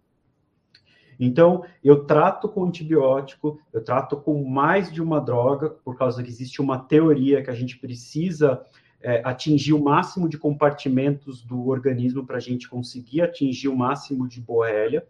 Então, eu trato com antibiótico, eu trato com mais de uma droga, por causa que existe uma teoria que a gente precisa é, atingir o máximo de compartimentos do organismo para a gente conseguir atingir o máximo de borrelia.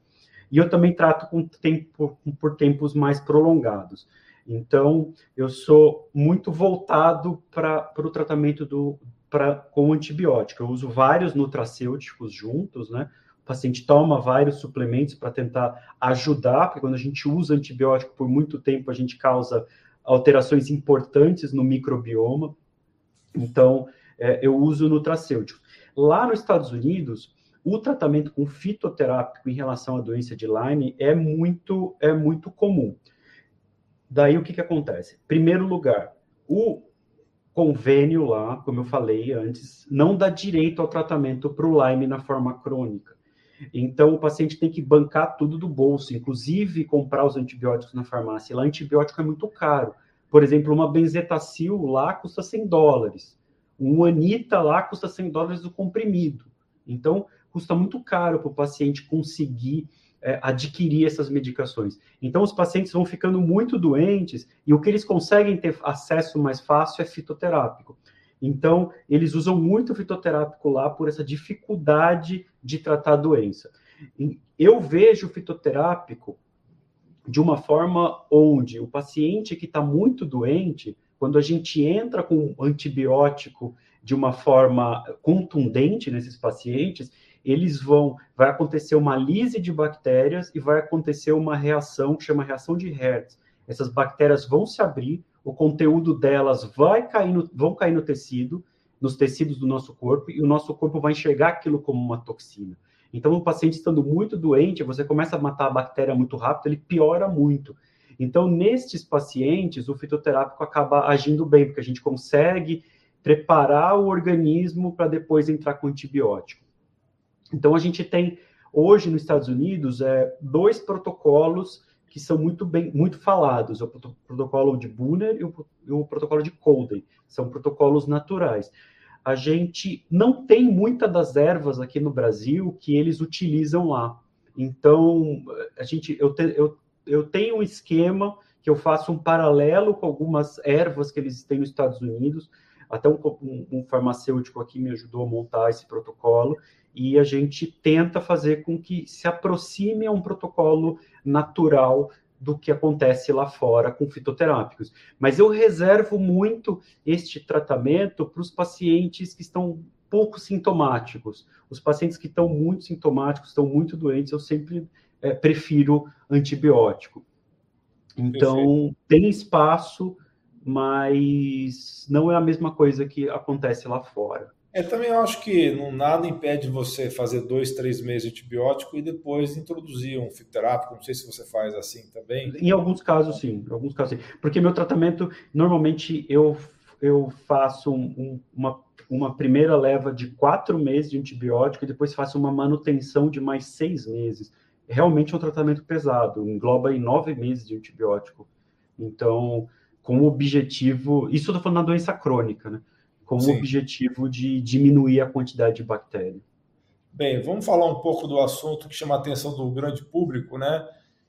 E eu também trato com tempo, por tempos mais prolongados. Então, eu sou muito voltado para o tratamento do, pra, com antibiótico. Eu uso vários nutracêuticos juntos, né? O paciente toma vários suplementos para tentar ajudar, porque quando a gente usa antibiótico por muito tempo, a gente causa alterações importantes no microbioma. Então, é, eu uso nutracêutico. Lá nos Estados Unidos, o tratamento com fitoterápico em relação à doença de Lyme é muito, é muito comum. Daí o que, que acontece? Primeiro lugar, o convênio lá, como eu falei antes, não dá direito ao tratamento para o Lyme na forma crônica. Então, o paciente tem que bancar tudo do bolso, inclusive comprar os antibióticos na farmácia. Lá, antibiótico é muito caro. Por exemplo, uma benzetacil lá custa 100 dólares. Um anita lá custa 100 dólares o comprimido. Então, custa muito caro para o paciente conseguir é, adquirir essas medicações. Então, os pacientes vão ficando muito doentes e o que eles conseguem ter acesso mais fácil é fitoterápico. Então, eles usam muito fitoterápico lá por essa dificuldade de tratar a doença. Eu vejo o fitoterápico de uma forma onde o paciente que está muito doente, quando a gente entra com antibiótico de uma forma contundente nesses pacientes, eles vão, vai acontecer uma lise de bactérias e vai acontecer uma reação que chama reação de Hertz. Essas bactérias vão se abrir, o conteúdo delas vai cair no, vão cair no tecido, nos tecidos do nosso corpo, e o nosso corpo vai enxergar aquilo como uma toxina. Então, o paciente estando muito doente, você começa a matar a bactéria muito rápido, ele piora muito. Então, nestes pacientes, o fitoterápico acaba agindo bem, porque a gente consegue preparar o organismo para depois entrar com antibiótico. Então, a gente tem hoje nos Estados Unidos é, dois protocolos que são muito bem, muito falados, o protocolo de Bunner e o, o protocolo de Colden, são protocolos naturais. A gente não tem muita das ervas aqui no Brasil que eles utilizam lá. Então, a gente, eu, te, eu, eu tenho um esquema que eu faço um paralelo com algumas ervas que eles têm nos Estados Unidos. Até um, um, um farmacêutico aqui me ajudou a montar esse protocolo e a gente tenta fazer com que se aproxime a um protocolo natural do que acontece lá fora com fitoterápicos. Mas eu reservo muito este tratamento para os pacientes que estão pouco sintomáticos. Os pacientes que estão muito sintomáticos, estão muito doentes, eu sempre é, prefiro antibiótico. Então, Perfeito. tem espaço, mas não é a mesma coisa que acontece lá fora. É, também eu acho que não, nada impede você fazer dois, três meses de antibiótico e depois introduzir um fitoterápico. Não sei se você faz assim também. Em alguns casos, sim. Em alguns casos, sim. Porque meu tratamento, normalmente, eu, eu faço um, um, uma, uma primeira leva de quatro meses de antibiótico e depois faço uma manutenção de mais seis meses. Realmente é um tratamento pesado. Engloba em nove meses de antibiótico. Então, com o objetivo... Isso eu estou falando na doença crônica, né? Com Sim. o objetivo de diminuir a quantidade de bactéria. Bem, vamos falar um pouco do assunto que chama a atenção do grande público, né?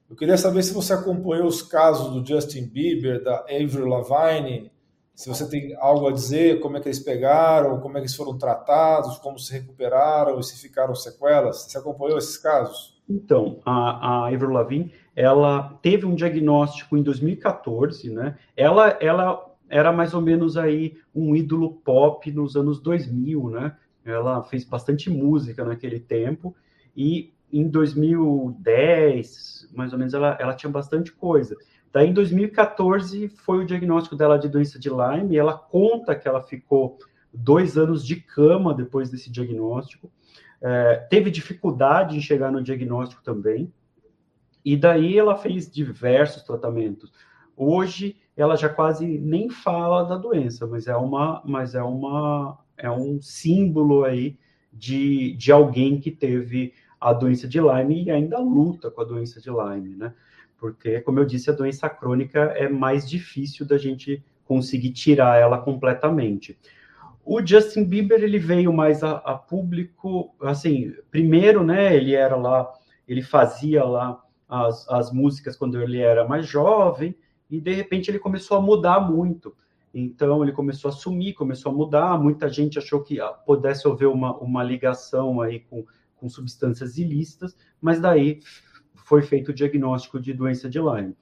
Eu queria saber se você acompanhou os casos do Justin Bieber, da Avril Lavigne, se você tem algo a dizer, como é que eles pegaram, como é que eles foram tratados, como se recuperaram e se ficaram sequelas. Você acompanhou esses casos? Então, a, a Avril Lavigne, ela teve um diagnóstico em 2014, né? Ela, ela era mais ou menos aí um ídolo pop nos anos 2000, né? Ela fez bastante música naquele tempo e em 2010, mais ou menos, ela, ela tinha bastante coisa. Daí, em 2014, foi o diagnóstico dela de doença de Lyme, e ela conta que ela ficou dois anos de cama depois desse diagnóstico. É, teve dificuldade em chegar no diagnóstico também. E daí ela fez diversos tratamentos. Hoje ela já quase nem fala da doença, mas é uma, mas é uma, é um símbolo aí de, de alguém que teve a doença de Lyme e ainda luta com a doença de Lyme, né? Porque, como eu disse, a doença crônica é mais difícil da gente conseguir tirar ela completamente. O Justin Bieber ele veio mais a, a, público, assim, primeiro, né? Ele era lá, ele fazia lá as, as músicas quando ele era mais jovem e de repente ele começou a mudar muito. Então ele começou a sumir, começou a mudar. Muita gente achou que ah, pudesse haver uma, uma ligação aí com, com substâncias ilícitas, mas daí foi feito o diagnóstico de doença de Lyme.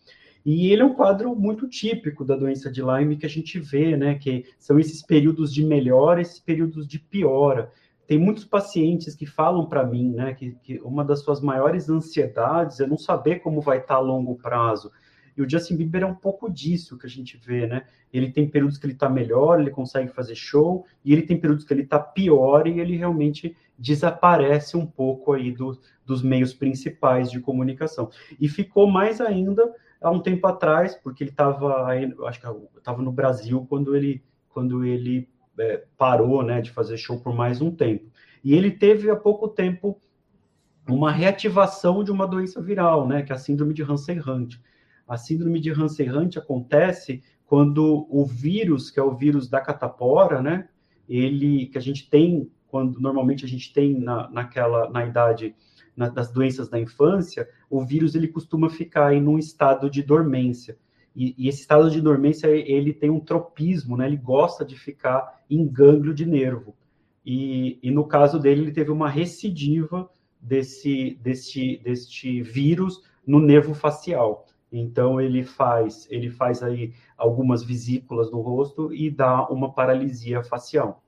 E ele é um quadro muito típico da doença de Lyme que a gente vê, né? Que são esses períodos de melhora, esses períodos de piora. Tem muitos pacientes que falam para mim, né, que, que, uma das suas maiores ansiedades é não saber como vai estar tá a longo prazo. E o Justin Bieber é um pouco disso que a gente vê, né? Ele tem períodos que ele está melhor, ele consegue fazer show, e ele tem períodos que ele está pior e ele realmente desaparece um pouco aí do, dos meios principais de comunicação. E ficou mais ainda há um tempo atrás, porque ele estava, acho que estava no Brasil quando ele, quando ele é, parou, né, de fazer show por mais um tempo. E ele teve há pouco tempo uma reativação de uma doença viral, né, que é a síndrome de Hansen-Hunt. A síndrome de Hansen-Hunt acontece quando o vírus, que é o vírus da catapora, né, ele que a gente tem quando normalmente a gente tem na, naquela na idade na, das doenças da infância, o vírus ele costuma ficar em um estado de dormência. E, e, esse estado de dormência ele tem um tropismo, né? Ele gosta de ficar em gânglio de nervo. E, e no caso dele ele teve uma recidiva desse deste deste vírus no nervo facial. Então ele faz ele faz aí algumas vesículas no rosto e dá uma paralisia facial.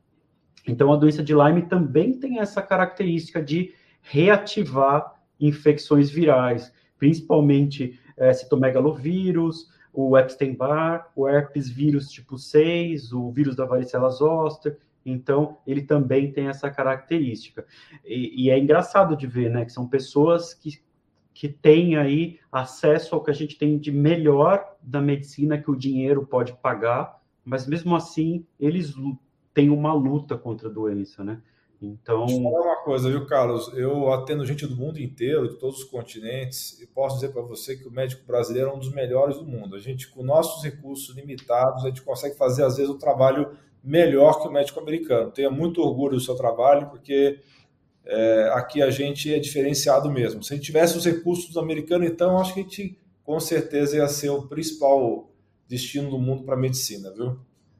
Então, a doença de Lyme também tem essa característica de reativar infecções virais, principalmente é, citomegalovírus, o Epstein-Barr, o herpes vírus tipo 6, o vírus da varicela zoster. Então, ele também tem essa característica. E, e, é engraçado de ver, né, que são pessoas que, que têm aí acesso ao que a gente tem de melhor da medicina que o dinheiro pode pagar, mas mesmo assim, eles tem uma luta contra a doença, né? Então. Deixa eu falar uma coisa, viu, Carlos? Eu atendo gente do mundo inteiro, de todos os continentes, e posso dizer para você que o médico brasileiro é um dos melhores do mundo. A gente, com nossos recursos limitados, a gente consegue fazer, às vezes, um trabalho melhor que o médico americano. Tenha muito orgulho do seu trabalho, porque é, aqui a gente é diferenciado mesmo. Se a gente tivesse os recursos do americano, então, acho que a gente, com certeza, ia ser o principal destino do mundo para a medicina, viu?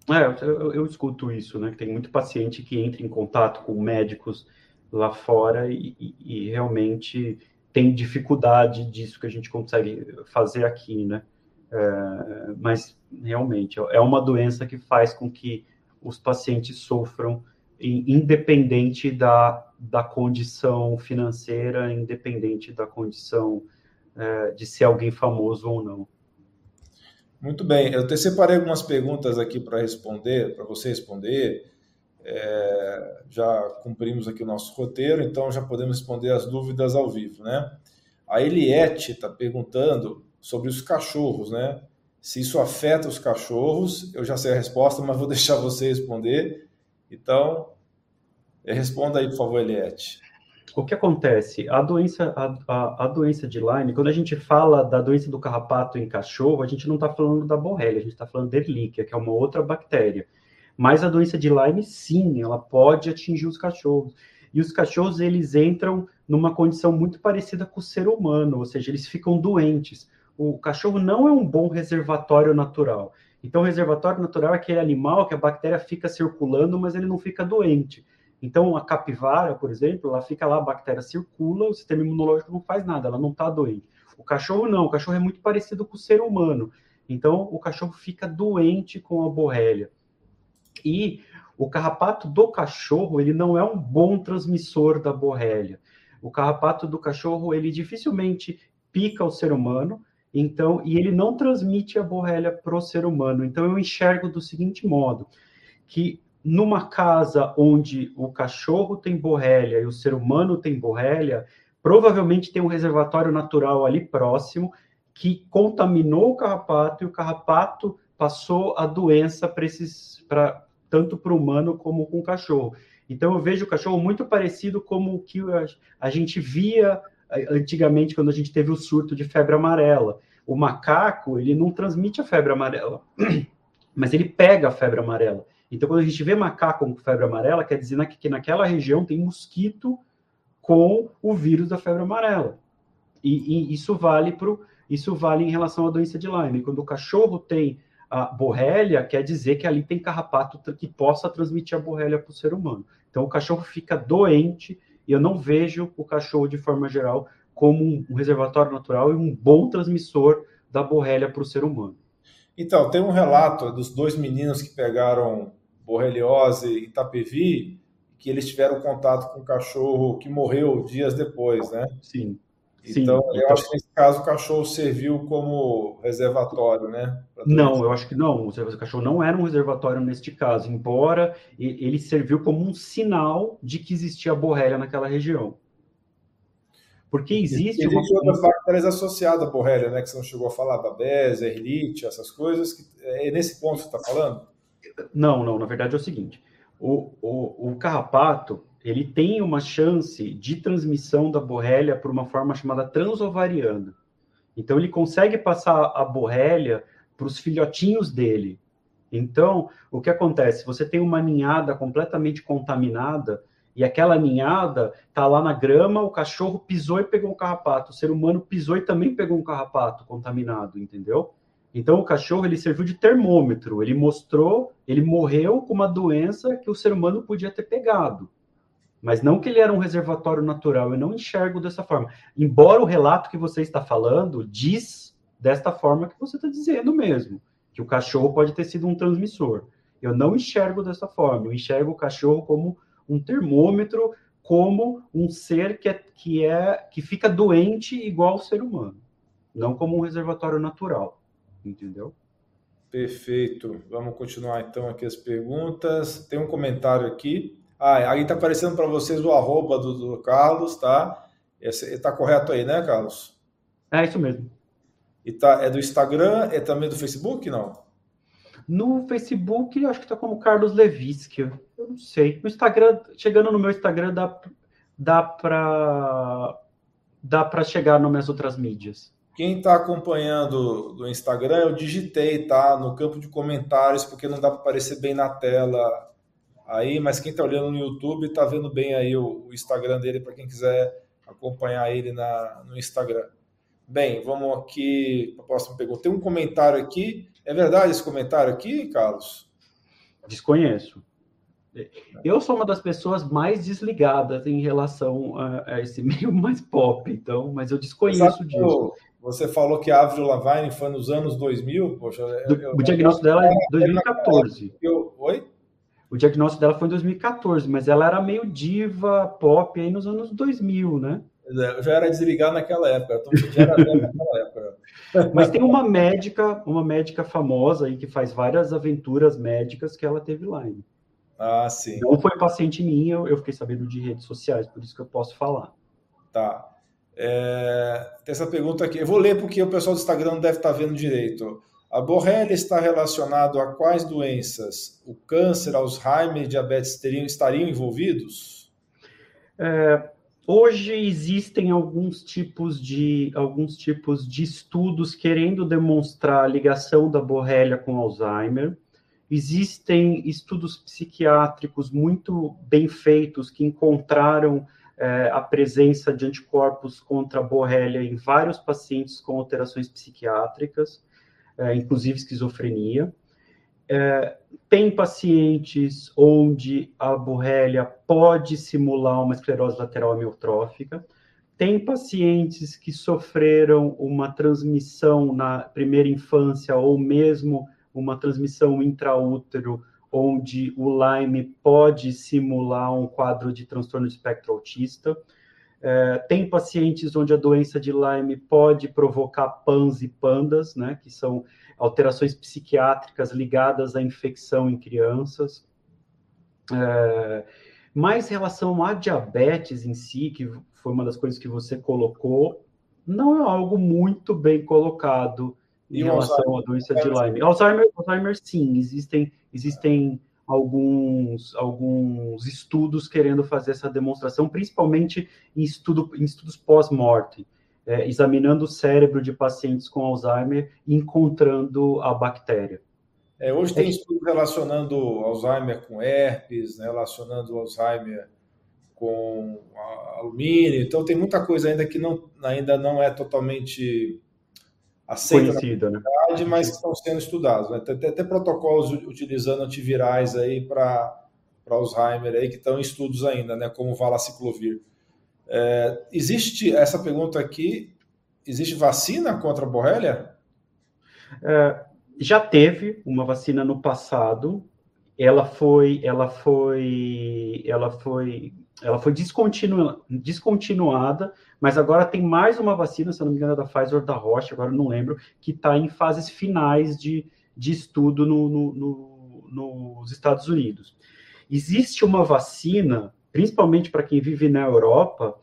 É, eu, eu, escuto isso, né? Que tem muito paciente que entra em contato com médicos lá fora e, e, e, realmente tem dificuldade disso que a gente consegue fazer aqui, né? É, mas realmente é uma doença que faz com que os pacientes sofram independente da, da condição financeira, independente da condição é, de ser alguém famoso ou não. Muito bem, eu te separei algumas perguntas aqui para responder, para você responder. É, já cumprimos aqui o nosso roteiro, então já podemos responder as dúvidas ao vivo, né? A Eliette está perguntando sobre os cachorros, né? Se isso afeta os cachorros, eu já sei a resposta, mas vou deixar você responder. Então, responda aí, por favor, Eliette o que acontece? A doença, a, a, a, doença de Lyme, quando a gente fala da doença do carrapato em cachorro, a gente não está falando da borrelia, a gente está falando da Ehrlichia, que é uma outra bactéria. Mas a doença de Lyme, sim, ela pode atingir os cachorros. E os cachorros, eles entram numa condição muito parecida com o ser humano, ou seja, eles ficam doentes. O cachorro não é um bom reservatório natural. Então, o reservatório natural é aquele animal que a bactéria fica circulando, mas ele não fica doente. Então, a capivara, por exemplo, ela fica lá, a bactéria circula, o sistema imunológico não faz nada, ela não está doente. O cachorro não, o cachorro é muito parecido com o ser humano. Então, o cachorro fica doente com a borrélia. E o carrapato do cachorro, ele não é um bom transmissor da borrélia. O carrapato do cachorro, ele dificilmente pica o ser humano, então, e ele não transmite a borrélia para o ser humano. Então, eu enxergo do seguinte modo, que numa casa onde o cachorro tem borrélia e o ser humano tem borrélia, provavelmente tem um reservatório natural ali próximo que contaminou o carrapato e o carrapato passou a doença para esses, pra, tanto para o humano como com o cachorro. Então eu vejo o cachorro muito parecido como o que a, a gente via antigamente quando a gente teve o surto de febre amarela. O macaco, ele não transmite a febre amarela, mas ele pega a febre amarela. Então, quando a gente vê macaco com febre amarela, quer dizer que naquela região tem mosquito com o vírus da febre amarela. E, e isso vale pro, isso vale em relação à doença de Lyme. Quando o cachorro tem a borrélia, quer dizer que ali tem carrapato que possa transmitir a borrélia para o ser humano. Então, o cachorro fica doente e eu não vejo o cachorro, de forma geral, como um reservatório natural e um bom transmissor da borrélia para o ser humano. Então, tem um relato dos dois meninos que pegaram borreliose em Itapevi, que eles tiveram contato com um cachorro que morreu dias depois, né? Sim. Então, Sim, eu acho que nesse caso o cachorro serviu como reservatório, né? Não, eu acho que não. O cachorro não era um reservatório neste caso, embora ele serviu como um sinal de que existia borrélia naquela região. Porque existe, existe uma... outras bactérias associadas à borrélia, né? Que você não chegou a falar, Babesia, Erlite, essas coisas. Que... É nesse ponto que você está falando? Não, não. Na verdade é o seguinte. O, o, o carrapato, ele tem uma chance de transmissão da borrélia por uma forma chamada transovariana. Então, ele consegue passar a borrélia para os filhotinhos dele. Então, o que acontece? Você tem uma ninhada completamente contaminada e aquela ninhada está lá na grama, o cachorro pisou e pegou um carrapato, o ser humano pisou e também pegou um carrapato contaminado, entendeu? Então o cachorro ele serviu de termômetro, ele mostrou, ele morreu com uma doença que o ser humano podia ter pegado. Mas não que ele era um reservatório natural, eu não enxergo dessa forma. Embora o relato que você está falando diz desta forma que você está dizendo mesmo, que o cachorro pode ter sido um transmissor. Eu não enxergo dessa forma, eu enxergo o cachorro como um termômetro, como um ser que é, que é que fica doente igual ao ser humano, não como um reservatório natural, entendeu? Perfeito. Vamos continuar então aqui as perguntas. Tem um comentário aqui ah, aí está aparecendo para vocês o arroba do, do Carlos, tá? Está correto aí, né, Carlos? É isso mesmo. E tá, é do Instagram, é também do Facebook, não? No Facebook, eu acho que está como Carlos Leviski. Eu não sei. No Instagram, chegando no meu Instagram, dá, dá para dá para chegar nas minhas outras mídias. Quem está acompanhando do Instagram, eu digitei, tá? No campo de comentários, porque não dá para aparecer bem na tela aí, mas quem está olhando no YouTube está vendo bem aí o, o Instagram dele para quem quiser acompanhar ele na, no Instagram. Bem, vamos aqui para a próxima pergunta. Tem um comentário aqui. É verdade esse comentário aqui, Carlos? Desconheço. Eu sou uma das pessoas mais desligadas em relação a, a esse meio mais pop, então, mas eu desconheço disso. Você falou que a Avril Lavigne foi nos anos 2000? Poxa, eu, o diagnóstico dela é 2014. Eu, oi? O diagnóstico dela foi em 2014, mas ela era meio diva pop aí nos anos 2000, né? É, eu já era desligado naquela época, então já era naquela época. Mas tem uma médica, uma médica famosa aí que faz várias aventuras médicas que ela teve lá. Hein? Ah, sim. Não foi paciente minha, eu fiquei sabendo de redes sociais, por isso que eu posso falar. Tá. É, tem essa pergunta aqui. Eu vou ler porque o pessoal do Instagram não deve estar vendo direito. A borrelia está relacionado a quais doenças? O câncer, Alzheimer diabetes teriam, estariam envolvidos? É, hoje existem alguns tipos de alguns tipos de estudos querendo demonstrar a ligação da borrelia com Alzheimer. Existem estudos psiquiátricos muito bem feitos que encontraram é, a presença de anticorpos contra a borrelia em vários pacientes com alterações psiquiátricas é, inclusive esquizofrenia. É, tem pacientes onde a borrélia pode simular uma esclerose lateral amiotrófica. Tem pacientes que sofreram uma transmissão na primeira infância ou mesmo uma transmissão intraútero, onde o Lyme pode simular um quadro de transtorno de espectro autista. É, tem pacientes onde a doença de Lyme pode provocar PANS e PANDAS, né, que são alterações psiquiátricas ligadas à infecção em crianças. É, Mas em relação à diabetes em si, que foi uma das coisas que você colocou, não é algo muito bem colocado em e relação à doença de Lyme. Alzheimer, Alzheimer sim, existem, existem alguns, alguns estudos querendo fazer essa demonstração, principalmente em, estudo, em estudos pós-morte, é, examinando o cérebro de pacientes com Alzheimer e encontrando a bactéria. É, hoje tem é estudo relacionando Alzheimer com herpes, né, relacionando Alzheimer com alumínio, então tem muita coisa ainda que não, ainda não é totalmente aceita Conhecida, né? mas estão sendo estudados. Né? Tem até protocolos utilizando antivirais aí para Alzheimer aí que estão em estudos ainda, né? Como o valaciclovir. É, existe essa pergunta aqui? Existe vacina contra a borrelia? É, já teve uma vacina no passado. Ela foi, ela foi, ela foi, ela foi descontinua, descontinuada, mas agora tem mais uma vacina, se eu não me engano, é da Pfizer da Roche, agora não lembro, que está em fases finais de, de estudo no, no, no, nos Estados Unidos. Existe uma vacina, principalmente para quem vive na Europa,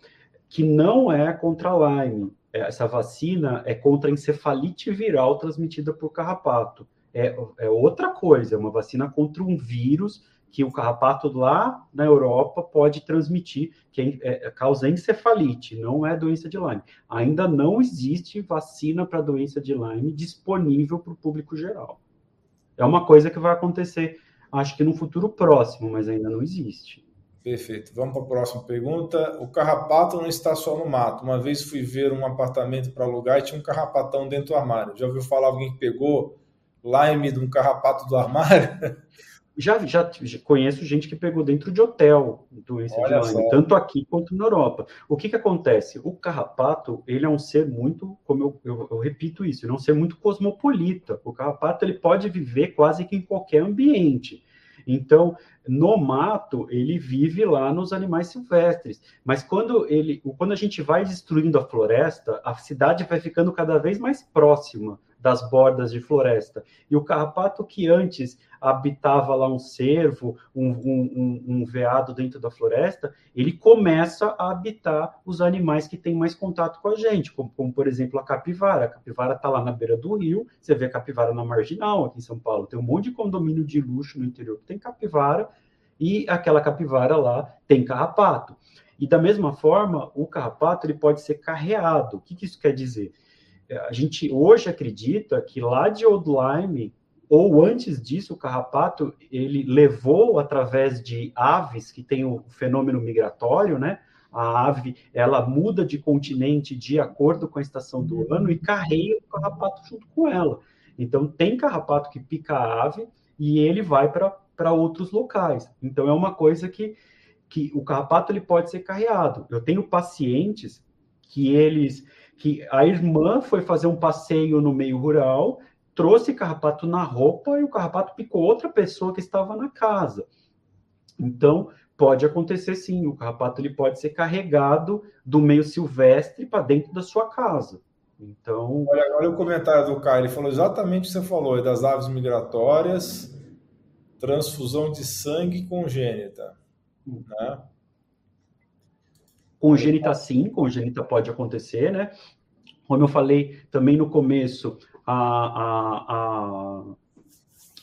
que não é contra Lyme. Essa vacina é contra encefalite viral transmitida por carrapato. É, é outra coisa, é uma vacina contra um vírus que o carrapato lá na Europa pode transmitir, que é, é, causa encefalite, não é doença de Lyme. Ainda não existe vacina para doença de Lyme disponível para o público geral. É uma coisa que vai acontecer, acho que no futuro próximo, mas ainda não existe. Perfeito. Vamos para a próxima pergunta. O carrapato não está só no mato. Uma vez fui ver um apartamento para alugar e tinha um carrapatão dentro do armário. Já ouviu falar alguém que pegou Lyme de um carrapato do armário? já, já conheço gente que pegou dentro de hotel doença Olha de Lyme, só. tanto aqui quanto na Europa. O que, que acontece? O carrapato, ele é um ser muito, como eu, eu, eu, repito isso, ele é um ser muito cosmopolita. O carrapato, ele pode viver quase que em qualquer ambiente. Então, no mato, ele vive lá nos animais silvestres. Mas quando ele, quando a gente vai destruindo a floresta, a cidade vai ficando cada vez mais próxima das bordas de floresta. E o carrapato que antes habitava lá um cervo, um, um, um, veado dentro da floresta, ele começa a habitar os animais que têm mais contato com a gente, como, como por exemplo a capivara. A capivara está lá na beira do rio, você vê a capivara na marginal aqui em São Paulo. Tem um monte de condomínio de luxo no interior que tem capivara, e aquela capivara lá tem carrapato. E da mesma forma, o carrapato ele pode ser carreado. O que, que isso quer dizer? A gente hoje acredita que lá de Old Lyme, ou antes disso, o carrapato, ele levou através de aves que tem o fenômeno migratório, né? A ave, ela muda de continente de acordo com a estação do ano e carrega o carrapato junto com ela. Então, tem carrapato que pica a ave e ele vai para outros locais. Então, é uma coisa que, que o carrapato ele pode ser carreado. Eu tenho pacientes que eles que a irmã foi fazer um passeio no meio rural, trouxe carrapato na roupa e o carrapato picou outra pessoa que estava na casa. Então, pode acontecer sim, o carrapato ele pode ser carregado do meio silvestre para dentro da sua casa. Então, olha, olha o comentário do Caio, ele falou exatamente o que você falou, é das aves migratórias, transfusão de sangue congênita, né? Congênita sim, congênita pode acontecer, né? Como eu falei também no começo, a, a, a,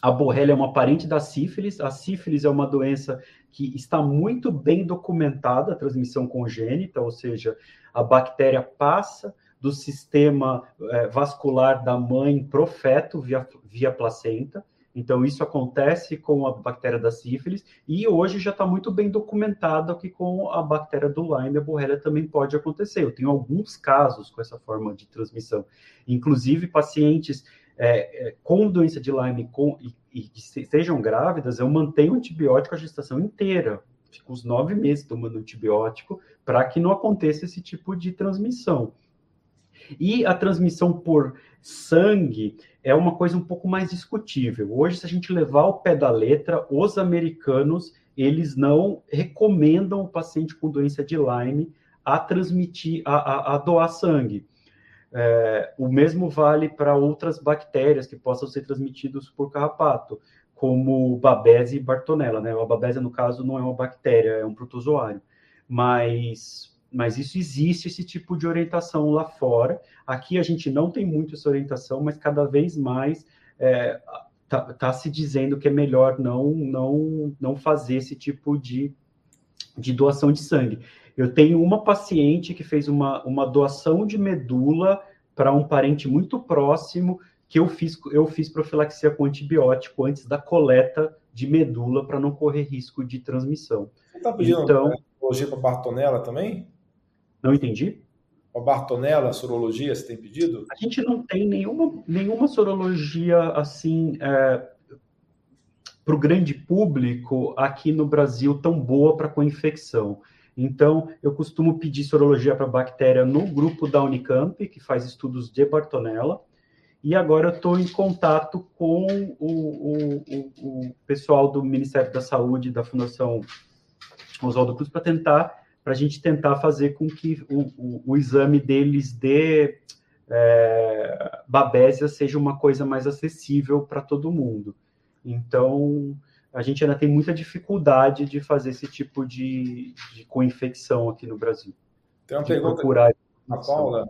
a borrelia é uma parente da sífilis. A sífilis é uma doença que está muito bem documentada, a transmissão congênita, ou seja, a bactéria passa do sistema é, vascular da mãe para o feto via, via placenta. Então, isso acontece com a bactéria da sífilis e hoje já está muito bem documentado que com a bactéria do Lyme, a borrelia também pode acontecer. Eu tenho alguns casos com essa forma de transmissão, inclusive pacientes é, é, com doença de Lyme com, e, que sejam grávidas, eu mantenho antibiótico a gestação inteira. Fico uns nove meses tomando antibiótico para que não aconteça esse tipo de transmissão. E a transmissão por sangue é uma coisa um pouco mais discutível. Hoje, se a gente levar ao pé da letra, os americanos eles não recomendam o paciente com doença de Lyme a transmitir, a, a, a doar sangue. É, o mesmo vale para outras bactérias que possam ser transmitidas por carrapato, como Babese e Bartonella, né? A Babese, no caso, não é uma bactéria, é um protozoário. Mas, mas isso existe, esse tipo de orientação lá fora. Aqui a gente não tem muito essa orientação, mas cada vez mais é, tá, tá, se dizendo que é melhor não, não, não fazer esse tipo de, de doação de sangue. Eu tenho uma paciente que fez uma, uma doação de medula para um parente muito próximo que eu fiz, eu fiz profilaxia com antibiótico antes da coleta de medula para não correr risco de transmissão. Você está pedindo então, para Bartonella também? Não entendi. A Bartonella, sorologia, você tem pedido? A gente não tem nenhuma, nenhuma sorologia assim é, para o grande público aqui no Brasil tão boa para com infecção. Então, eu costumo pedir sorologia para bactéria no grupo da Unicamp, que faz estudos de Bartonella, e agora eu estou em contato com o, o, o, o, pessoal do Ministério da Saúde, da Fundação Oswaldo Cruz, para tentar, para a gente tentar fazer com que o, o exame deles de é, babésia seja uma coisa mais acessível para todo mundo. Então, a gente ainda tem muita dificuldade de fazer esse tipo de, de co-infecção aqui no Brasil. Tem uma pergunta procurar... na Paula,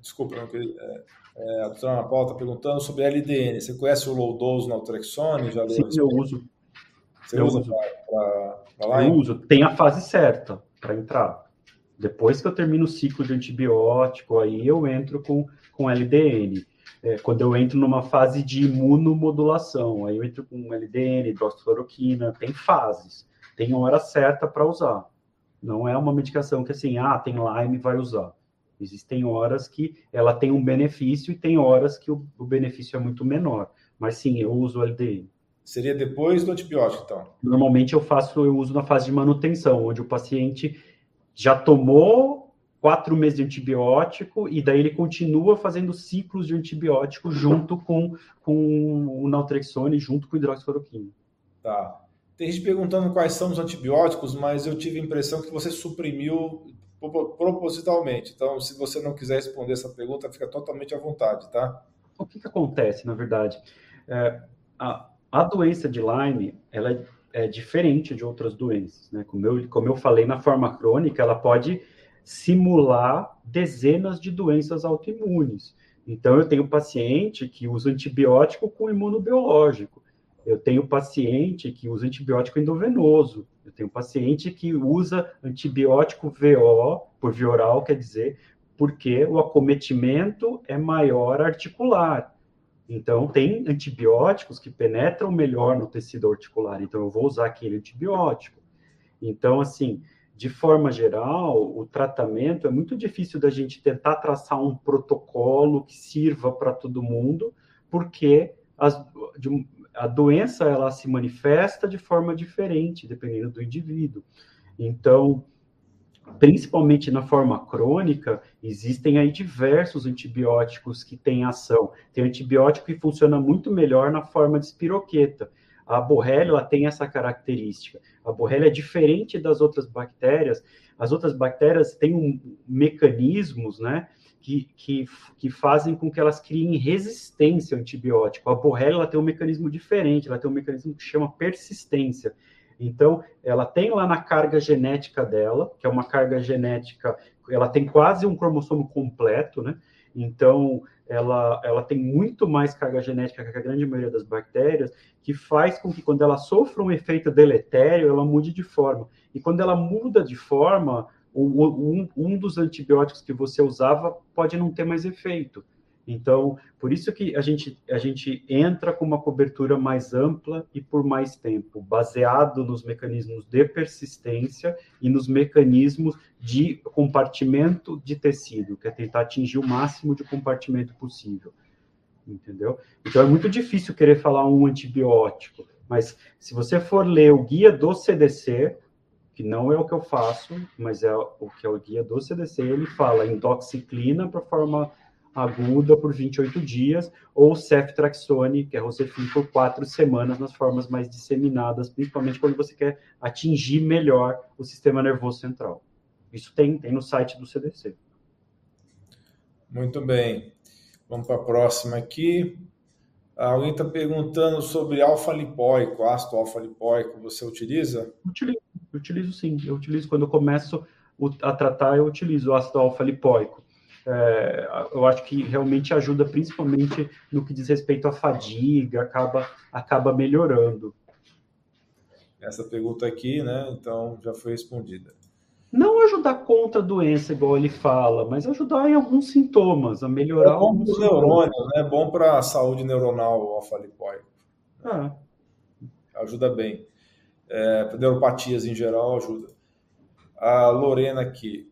desculpa, é, é, a doutora Ana Paula está perguntando sobre LDN. Você conhece o low dose naltrexone? Já Sim, eu uso. Você eu usa para lá? Eu uso. Tem a fase certa para entrar. Depois que eu termino o ciclo de antibiótico, aí eu entro com, com LDN. É, quando eu entro numa fase de imunomodulação, aí eu entro com LDN, hidroxicloroquina, tem fases, tem hora certa para usar. Não é uma medicação que assim, ah, tem Lyme, vai usar. Existem horas que ela tem um benefício e tem horas que o, o benefício é muito menor. Mas sim, eu uso o LDI. Seria depois do antibiótico, então? Normalmente eu faço, eu uso na fase de manutenção, onde o paciente já tomou quatro meses de antibiótico e daí ele continua fazendo ciclos de antibiótico junto com, com o naltrexone, junto com o hidroxicloroquina. Tá. Tem gente perguntando quais são os antibióticos, mas eu tive a impressão que você suprimiu propositalmente. Então, se você não quiser responder essa pergunta, fica totalmente à vontade, tá? O que, que acontece, na verdade? É, a, a doença de Lyme, ela é, é diferente de outras doenças, né? Como eu, como eu falei, na forma crônica, ela pode simular dezenas de doenças autoimunes. Então, eu tenho paciente que usa antibiótico com imunobiológico. Eu tenho paciente que usa antibiótico endovenoso. Eu tenho paciente que usa antibiótico VO, por via oral, quer dizer, porque o acometimento é maior articular. Então, tem antibióticos que penetram melhor no tecido articular, então eu vou usar aquele antibiótico. Então, assim, de forma geral, o tratamento é muito difícil da gente tentar traçar um protocolo que sirva para todo mundo, porque as, de, a doença ela se manifesta de forma diferente, dependendo do indivíduo. Então, principalmente na forma crônica, existem aí diversos antibióticos que têm ação. Tem antibiótico que funciona muito melhor na forma de espiroqueta. A borrelia tem essa característica. A borrelia é diferente das outras bactérias. As outras bactérias têm um, mecanismos, né, que, que, que, fazem com que elas criem resistência ao antibiótico. A borrelia tem um mecanismo diferente, ela tem um mecanismo que chama persistência. Então, ela tem lá na carga genética dela, que é uma carga genética, ela tem quase um cromossomo completo, né? Então, ela, ela tem muito mais carga genética que a grande maioria das bactérias, que faz com que quando ela sofra um efeito deletério, ela mude de forma. E quando ela muda de forma, um, um dos antibióticos que você usava pode não ter mais efeito. Então, por isso que a gente, a gente entra com uma cobertura mais ampla e por mais tempo, baseado nos mecanismos de persistência e nos mecanismos de compartimento de tecido, que é tentar atingir o máximo de compartimento possível. Entendeu? Então, é muito difícil querer falar um antibiótico, mas se você for ler o guia do CDC, que não é o que eu faço, mas é o que é o guia do CDC, ele fala em doxiclina para forma aguda por 28 dias, ou ceftraxone, que é Rocefin, por quatro semanas nas formas mais disseminadas, principalmente quando você quer atingir melhor o sistema nervoso central. Isso tem, tem no site do CDC. Muito bem. Vamos para a próxima aqui. Alguém está perguntando sobre alfa-lipóico, ácido alfa-lipóico, você utiliza? Utilizo, utilizo sim. Eu utilizo quando eu começo a tratar, eu utilizo o ácido alfa-lipóico. É, eu acho que realmente ajuda principalmente no que diz respeito à fadiga, acaba, acaba melhorando. Essa pergunta aqui, né? Então já foi respondida. Não ajudar contra a doença, igual ele fala, mas ajudar em alguns sintomas, a melhorar é bom para os neurônios, né? É bom para a saúde neuronal, o alfa-lipóico. Ah. Ajuda bem. É, neuropatias em geral ajuda. A Lorena aqui.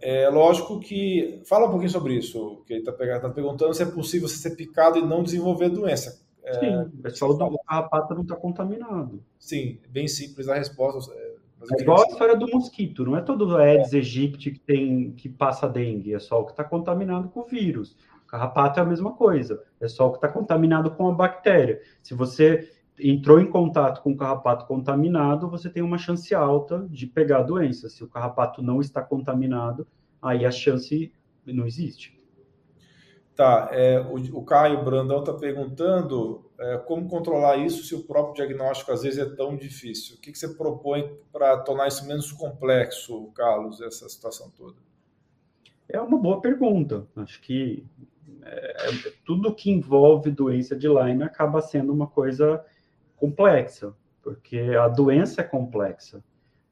É lógico que. Fala um pouquinho sobre isso, que ele está tá perguntando se é possível você ser picado e não desenvolver doença. É, Sim, é só o carrapato não está contaminado. Sim, bem simples a resposta. É, é igual a história do mosquito, não é todo Aedes aegypti que tem que passa dengue, é só o que está contaminado com o vírus. O carrapato é a mesma coisa, é só o que está contaminado com a bactéria. Se você entrou em contato com o carrapato contaminado, você tem uma chance alta de pegar a doença. Se o carrapato não está contaminado, aí a chance não existe. Tá, é, o, o, Caio Brandão está perguntando é, como controlar isso se o próprio diagnóstico às vezes é tão difícil. O que, que você propõe para tornar isso menos complexo, Carlos, essa situação toda? É uma boa pergunta. Acho que é, tudo que envolve doença de Lyme acaba sendo uma coisa complexa, porque a doença é complexa.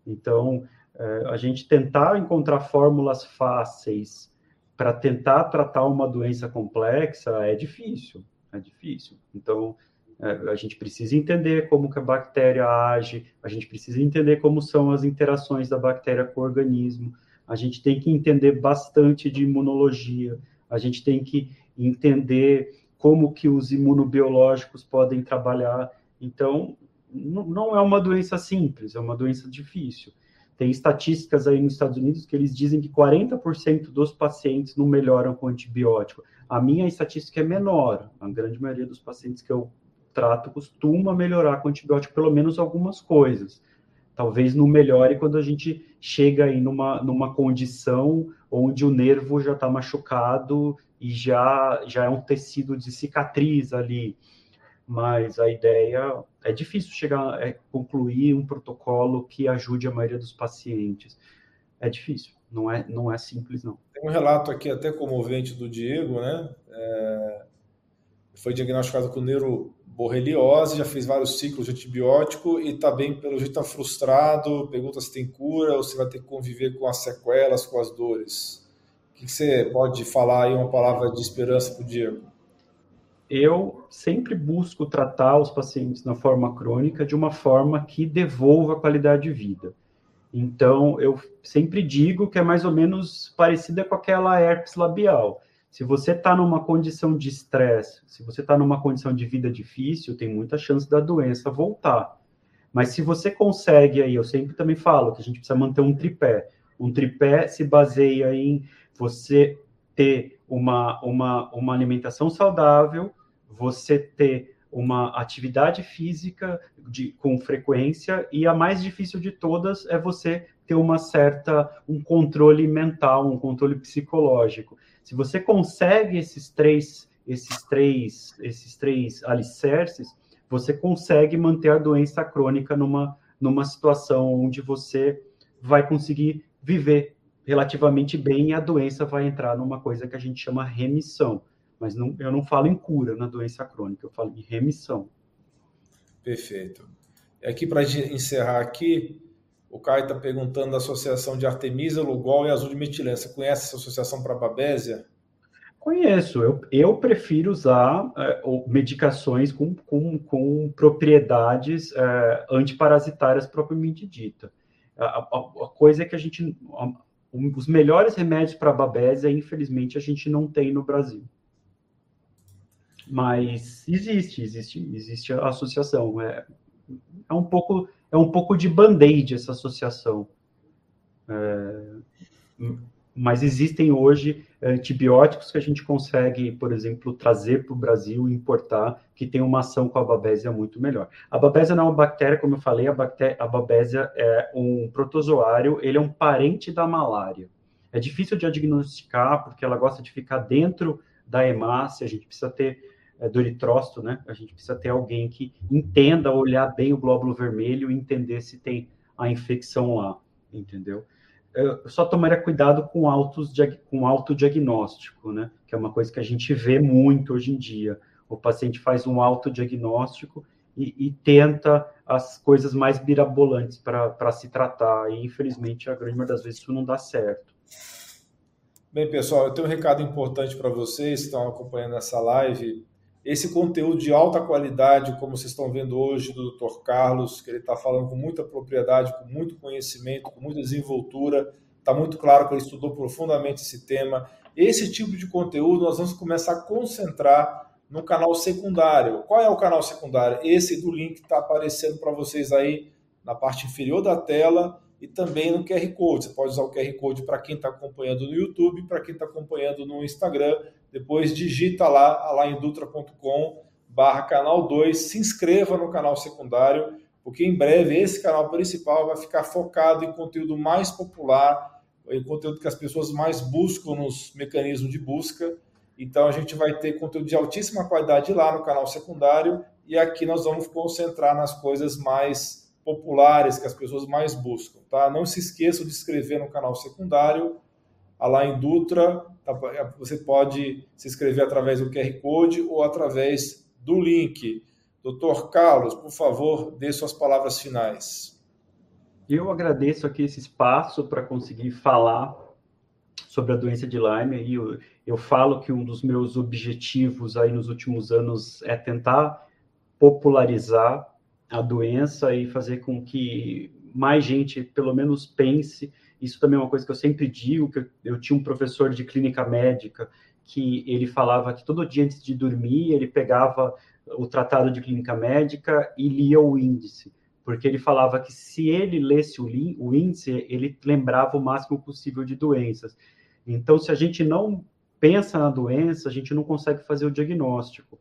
Então, é, a gente tentar encontrar fórmulas fáceis para tentar tratar uma doença complexa é difícil, é difícil. Então, é, a gente precisa entender como que a bactéria age, a gente precisa entender como são as interações da bactéria com o organismo, a gente tem que entender bastante de imunologia, a gente tem que entender como que os imunobiológicos podem trabalhar. Então, não é uma doença simples, é uma doença difícil. Tem estatísticas aí nos Estados Unidos que eles dizem que 40% dos pacientes não melhoram com antibiótico. A minha estatística é menor. A grande maioria dos pacientes que eu trato costuma melhorar com antibiótico pelo menos algumas coisas. Talvez não melhore quando a gente chega aí numa, numa condição onde o nervo já está machucado e já, já é um tecido de cicatriz ali mas a ideia é difícil chegar a é, concluir um protocolo que ajude a maioria dos pacientes. É difícil, não é, não é simples, não. Tem um relato aqui até comovente do Diego, né? É, foi diagnosticado com neuroborreliose, já fez vários ciclos de antibiótico e está bem, pelo jeito, está frustrado, pergunta se tem cura ou se vai ter que conviver com as sequelas, com as dores. O que você pode falar aí, uma palavra de esperança para o Diego? Eu sempre busco tratar os pacientes na forma crônica de uma forma que devolva a qualidade de vida. Então, eu sempre digo que é mais ou menos parecida com aquela herpes labial. Se você está numa condição de estresse, se você está numa condição de vida difícil, tem muita chance da doença voltar. Mas se você consegue aí, eu sempre também falo que a gente precisa manter um tripé. Um tripé se baseia em você ter uma, uma, uma alimentação saudável, você ter uma atividade física de, com frequência e a mais difícil de todas é você ter uma certa um controle mental, um controle psicológico. Se você consegue esses três esses três esses três alicerces, você consegue manter a doença crônica numa numa situação onde você vai conseguir viver relativamente bem e a doença vai entrar numa coisa que a gente chama remissão. Mas não, eu não falo em cura na doença crônica, eu falo em remissão. Perfeito. Aqui para encerrar aqui, o Caio está perguntando da associação de Artemisa, Lugol e Azul de Metilena. Você conhece essa associação para babésia? Conheço. Eu, eu prefiro usar é, medicações com, com, com propriedades é, antiparasitárias propriamente dita. A, a, a, coisa é que a gente os melhores remédios para babésia, infelizmente, a gente não tem no Brasil. Mas existe, existe, existe a associação. É, é um pouco é um pouco de band-aid essa associação. É, mas existem hoje antibióticos que a gente consegue, por exemplo, trazer para o Brasil e importar, que tem uma ação com a babésia muito melhor. A babésia não é uma bactéria, como eu falei, a, bactéria, a babésia é um protozoário, ele é um parente da malária. É difícil de diagnosticar, porque ela gosta de ficar dentro da hemácia, a gente precisa ter é, do eritrócito, né? A gente precisa ter alguém que entenda, olhar bem o glóbulo vermelho e entender se tem a infecção lá, entendeu? Só tomaria cuidado com, autos, com autodiagnóstico, né? Que é uma coisa que a gente vê muito hoje em dia. O paciente faz um autodiagnóstico e, e tenta as coisas mais birabolantes para se tratar. E, infelizmente, a grande maioria das vezes isso não dá certo. Bem, pessoal, eu tenho um recado importante para vocês que estão acompanhando essa live. Esse conteúdo de alta qualidade, como vocês estão vendo hoje do Dr. Carlos, que ele está falando com muita propriedade, com muito conhecimento, com muita desenvoltura, está muito claro que ele estudou profundamente esse tema. Esse tipo de conteúdo nós vamos começar a concentrar no canal secundário. Qual é o canal secundário? Esse do link que está aparecendo para vocês aí na parte inferior da tela e também no QR Code. Você pode usar o QR Code para quem está acompanhando no YouTube, para quem está acompanhando no Instagram. Depois digita lá, alaindutra.com barra canal 2, se inscreva no canal secundário, porque em breve esse canal principal vai ficar focado em conteúdo mais popular, em conteúdo que as pessoas mais buscam nos mecanismos de busca. Então a gente vai ter conteúdo de altíssima qualidade lá no canal secundário e aqui nós vamos concentrar nas coisas mais populares que as pessoas mais buscam, tá? Não se esqueçam de inscrever no canal secundário, lá em Dutra, tá? você pode se inscrever através do QR Code ou através do link. Doutor Carlos, por favor, dê suas palavras finais. Eu agradeço aqui esse espaço para conseguir falar sobre a doença de Lyme. E eu, eu falo que um dos meus objetivos aí nos últimos anos é tentar popularizar a doença e fazer com que mais gente, pelo menos, pense. Isso também é uma coisa que eu sempre digo, que eu, eu tinha um professor de clínica médica que ele falava que todo dia antes de dormir ele pegava o tratado de clínica médica e lia o índice, porque ele falava que se ele lesse o, o índice, ele lembrava o máximo possível de doenças. Então, se a gente não pensa na doença, a gente não consegue fazer o diagnóstico.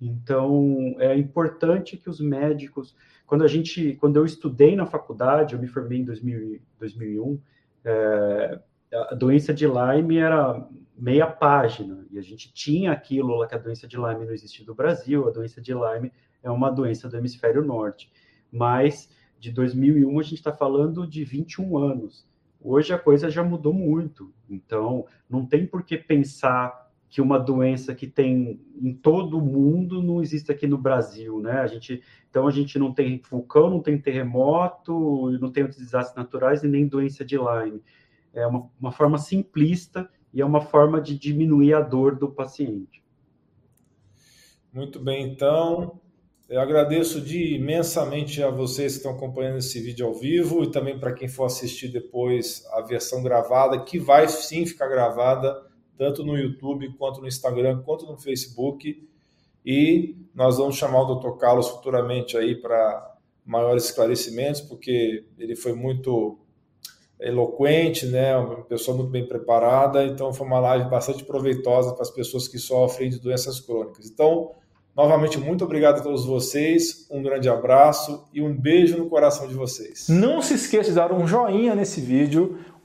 Então, é importante que os médicos, quando a gente, quando eu estudei na faculdade, eu me formei em 2000, 2001, é, a doença de Lyme era meia página, e a gente tinha aquilo lá que a doença de Lyme não existe no Brasil, a doença de Lyme é uma doença do hemisfério norte. Mas de 2001 a gente está falando de 21 anos. Hoje a coisa já mudou muito, então não tem por que pensar que uma doença que tem em todo o mundo não existe aqui no Brasil, né? A gente, então a gente não tem vulcão, não tem terremoto, não tem outros desastres naturais e nem doença de Lyme. É uma, uma forma simplista e é uma forma de diminuir a dor do paciente. Muito bem, então eu agradeço de imensamente a vocês que estão acompanhando esse vídeo ao vivo e também para quem for assistir depois a versão gravada, que vai sim ficar gravada tanto no YouTube quanto no Instagram, quanto no Facebook. E nós vamos chamar o Dr. Carlos futuramente aí para maiores esclarecimentos, porque ele foi muito eloquente, né? Uma pessoa muito bem preparada. Então foi uma live bastante proveitosa para as pessoas que sofrem de doenças crônicas. Então Novamente, muito obrigado a todos vocês, um grande abraço e um beijo no coração de vocês. Não se esqueça de dar um joinha nesse vídeo,